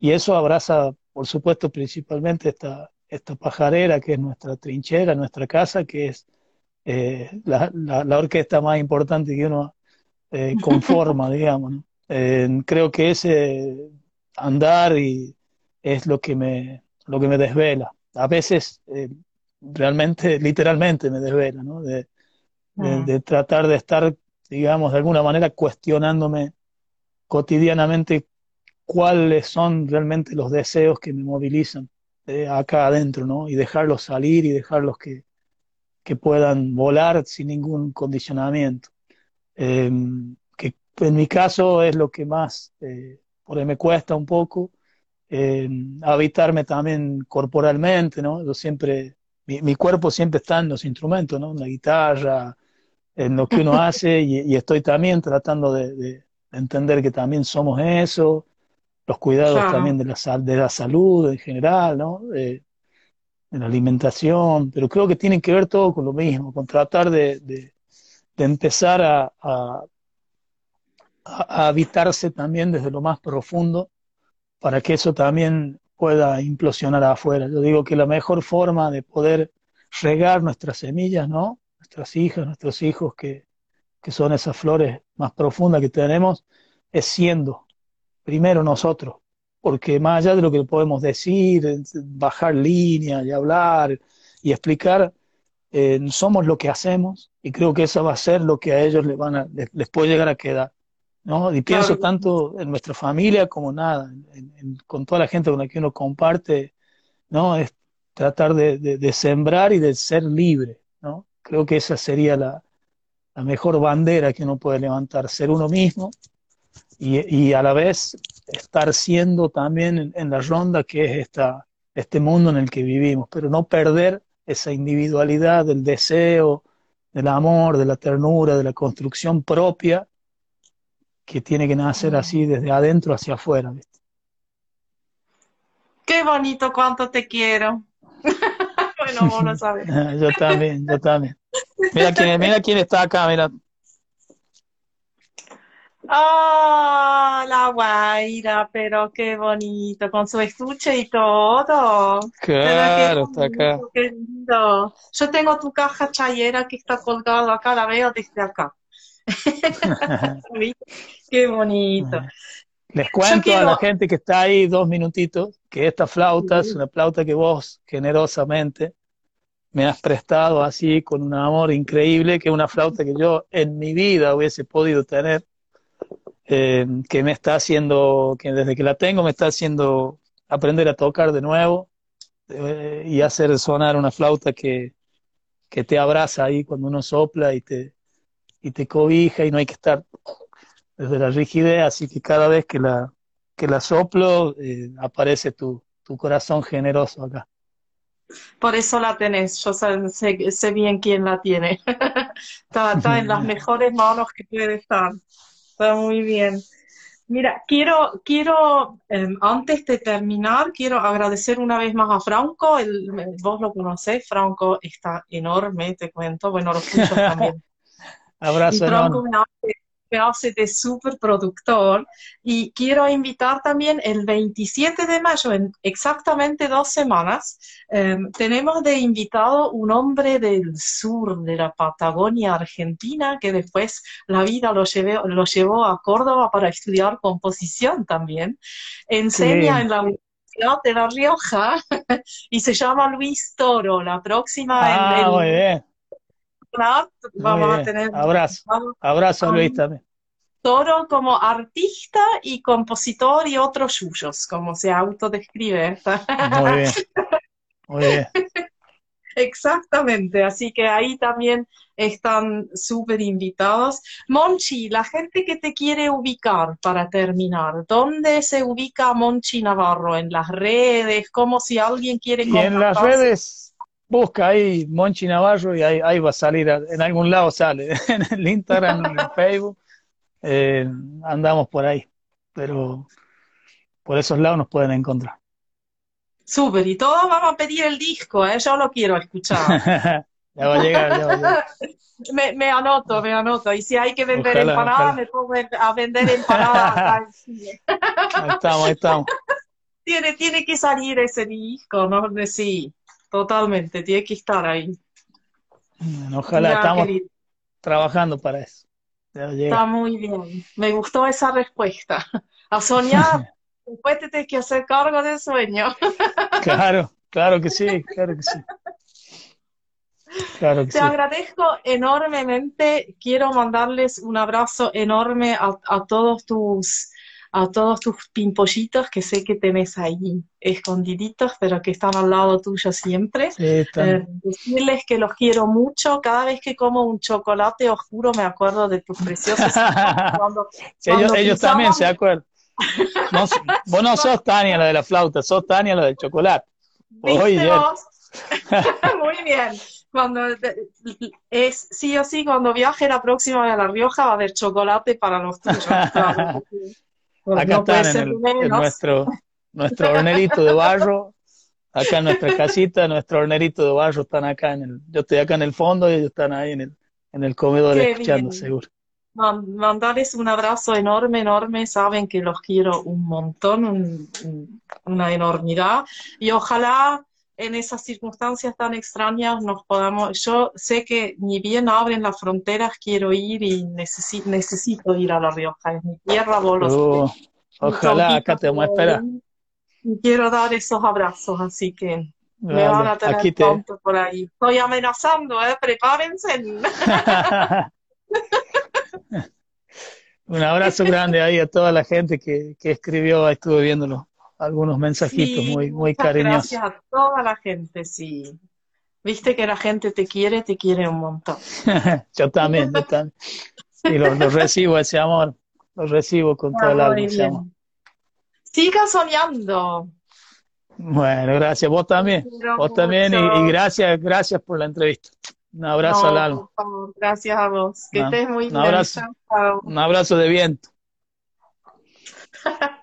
y eso abraza, por supuesto, principalmente esta, esta pajarera que es nuestra trinchera, nuestra casa, que es eh, la, la, orquesta más importante que uno eh, conforma, digamos. creo que ese andar y es lo que me, lo que me desvela. A veces eh, realmente, literalmente me desvela, ¿no? De, de, de, tratar de estar, digamos, de alguna manera cuestionándome cotidianamente cuáles son realmente los deseos que me movilizan eh, acá adentro, ¿no? Y dejarlos salir y dejarlos que, que puedan volar sin ningún condicionamiento. Em, que en mi caso es lo que más eh, por me cuesta un poco, em, habitarme también corporalmente, ¿no? Yo siempre, mi, cuerpo siempre está en los instrumentos, ¿no? En la guitarra, en lo que uno hace, y, estoy también tratando de, de, entender que también somos eso, los cuidados también de la, de la salud en general, ¿no? De, la alimentación, pero creo que tienen que ver todo con lo mismo, con tratar de, de, empezar a, a, habitarse también desde lo más profundo para que eso también pueda implosionar afuera. Yo digo que la mejor forma de poder regar nuestras semillas, ¿no? Nuestras hijas, nuestros hijos, que, que son esas flores más profundas que tenemos, es siendo, primero nosotros, porque más allá de lo que podemos decir, bajar línea y hablar y explicar, eh, somos lo que hacemos y creo que eso va a ser lo que a ellos les, van a, les, puede llegar a quedar. ¿no? Y pienso tanto en nuestra familia como nada, con toda la gente con la que uno comparte, ¿no? Es tratar de, de, sembrar y de ser libre, ¿no? Creo que esa sería la, la mejor bandera que uno puede levantar, ser uno mismo y, a la vez estar siendo también en, la ronda que es esta, este mundo en el que vivimos, pero no perder esa individualidad del deseo, del amor, de la ternura, de la construcción propia que tiene que nacer así desde adentro hacia afuera. Qué bonito, cuánto te quiero. bueno, vos no sabes. yo también, yo también. Mira quién, mira quién está acá, mira. Oh, la Guaira, pero qué bonito, con su estuche y todo. Claro, está acá. Qué lindo. Yo tengo tu caja chayera que está colgada acá, la veo desde acá. qué bonito. Les cuento a la gente que está ahí dos minutitos que esta flauta es una flauta que vos generosamente me has prestado así con un amor increíble, que es una flauta que yo en mi vida hubiese podido tener eh, que me está haciendo, que desde que la tengo me está haciendo aprender a tocar de nuevo eh, y hacer sonar una flauta que, que te abraza ahí cuando uno sopla y te, y te cobija y no hay que estar desde la rigidez, así que cada vez que la, que la soplo eh, aparece tu, tu corazón generoso acá. Por eso la tenés, yo sé, sé bien quién la tiene. está, está, en las mejores manos que puede estar. Está muy bien. Mira, quiero, quiero em, antes de terminar, quiero agradecer una vez más a Franco. El, vos lo conocés, Franco está enorme, te cuento. Bueno, los tuyos también. Abrazo enorme me hace de superproductor y quiero invitar también el 27 de mayo, en exactamente dos semanas, em, tenemos de invitado un hombre del sur de la Patagonia Argentina que después la vida lo, lo llevó a Córdoba para estudiar composición también. Enseña en la Universidad de La Rioja y se llama Luis Toro. La próxima ah, muy bien vamos a tener. Abrazo. Abrazo Luis también. Toro como artista y compositor y otros suyos, como se autodescribe. Muy bien. Muy bien. Exactamente, así que ahí también están súper invitados. Monchi, la gente que te quiere ubicar para terminar, ¿dónde se ubica Monchi Navarro? ¿En las redes? ¿Cómo si alguien quiere Y en las redes busca ahí Monchi Navarro y ahí, va a salir, en algún lado sale, en el Instagram, en el Facebook, eh, andamos por ahí, pero por esos lados nos pueden encontrar. Súper, y todos vamos a pedir el disco, ¿eh? yo lo quiero escuchar. ya va a llegar, ya va a llegar. Me, me, anoto, me anoto. Y si hay que vender empanadas, me pongo a vender empanadas. ahí estamos, ahí estamos. Tiene, tiene que salir ese disco, ¿no? Sí totalmente, tiene que estar ahí. ojalá, estamos trabajando para eso. Está muy bien, me gustó esa respuesta. A soñar, después te tienes que hacer cargo del sueño. claro, claro que sí, claro que sí. Claro Te agradezco enormemente. Quiero mandarles un abrazo enorme a todos tus a todos tus pimpollitos que sé que tenés ahí escondiditos, pero que están al lado tuyo siempre. Eh, decirles que los quiero mucho. Cada vez que como un chocolate oscuro me acuerdo de tus preciosos. cuando, ellos, también se acuerdan. vos no sos Tania la de la flauta, sos Tania la del chocolate. Muy bien. Cuando es sí o sí, cuando viaje la próxima a La Rioja va a haber chocolate para los tuyos. Acá están en, nuestro, nuestro hornerito de barro, acá en nuestra casita, nuestro hornerito de barro están acá en el, yo estoy acá en el fondo y ellos están ahí en el, en el comedor escuchando seguro. Mandarles un abrazo enorme, enorme, saben que los quiero un montón, una enormidad. Y ojalá en esas circunstancias tan extrañas nos podamos, yo sé que ni bien abren las fronteras, quiero ir y necesito, necesito ir a La Rioja, es mi tierra, vos uh, Ojalá, acá te vamos a esperar. Quiero dar esos abrazos, así que me van a tener pronto por ahí. Estoy amenazando, ¿eh? Prepárense. Un abrazo grande ahí a toda la gente que, que escribió, estuve viéndolo algunos mensajitos muy, muy cariñosos. Gracias a toda la gente, sí. Viste que la gente te quiere, te quiere un montón. yo también, yo también. Y lo, recibo ese amor, lo recibo con todo el alma. Siga soñando. Bueno, gracias. Vos también. vos también y, gracias, gracias por la entrevista. Un abrazo al alma. Gracias a vos. Que estés muy un Abrazo, un abrazo de viento.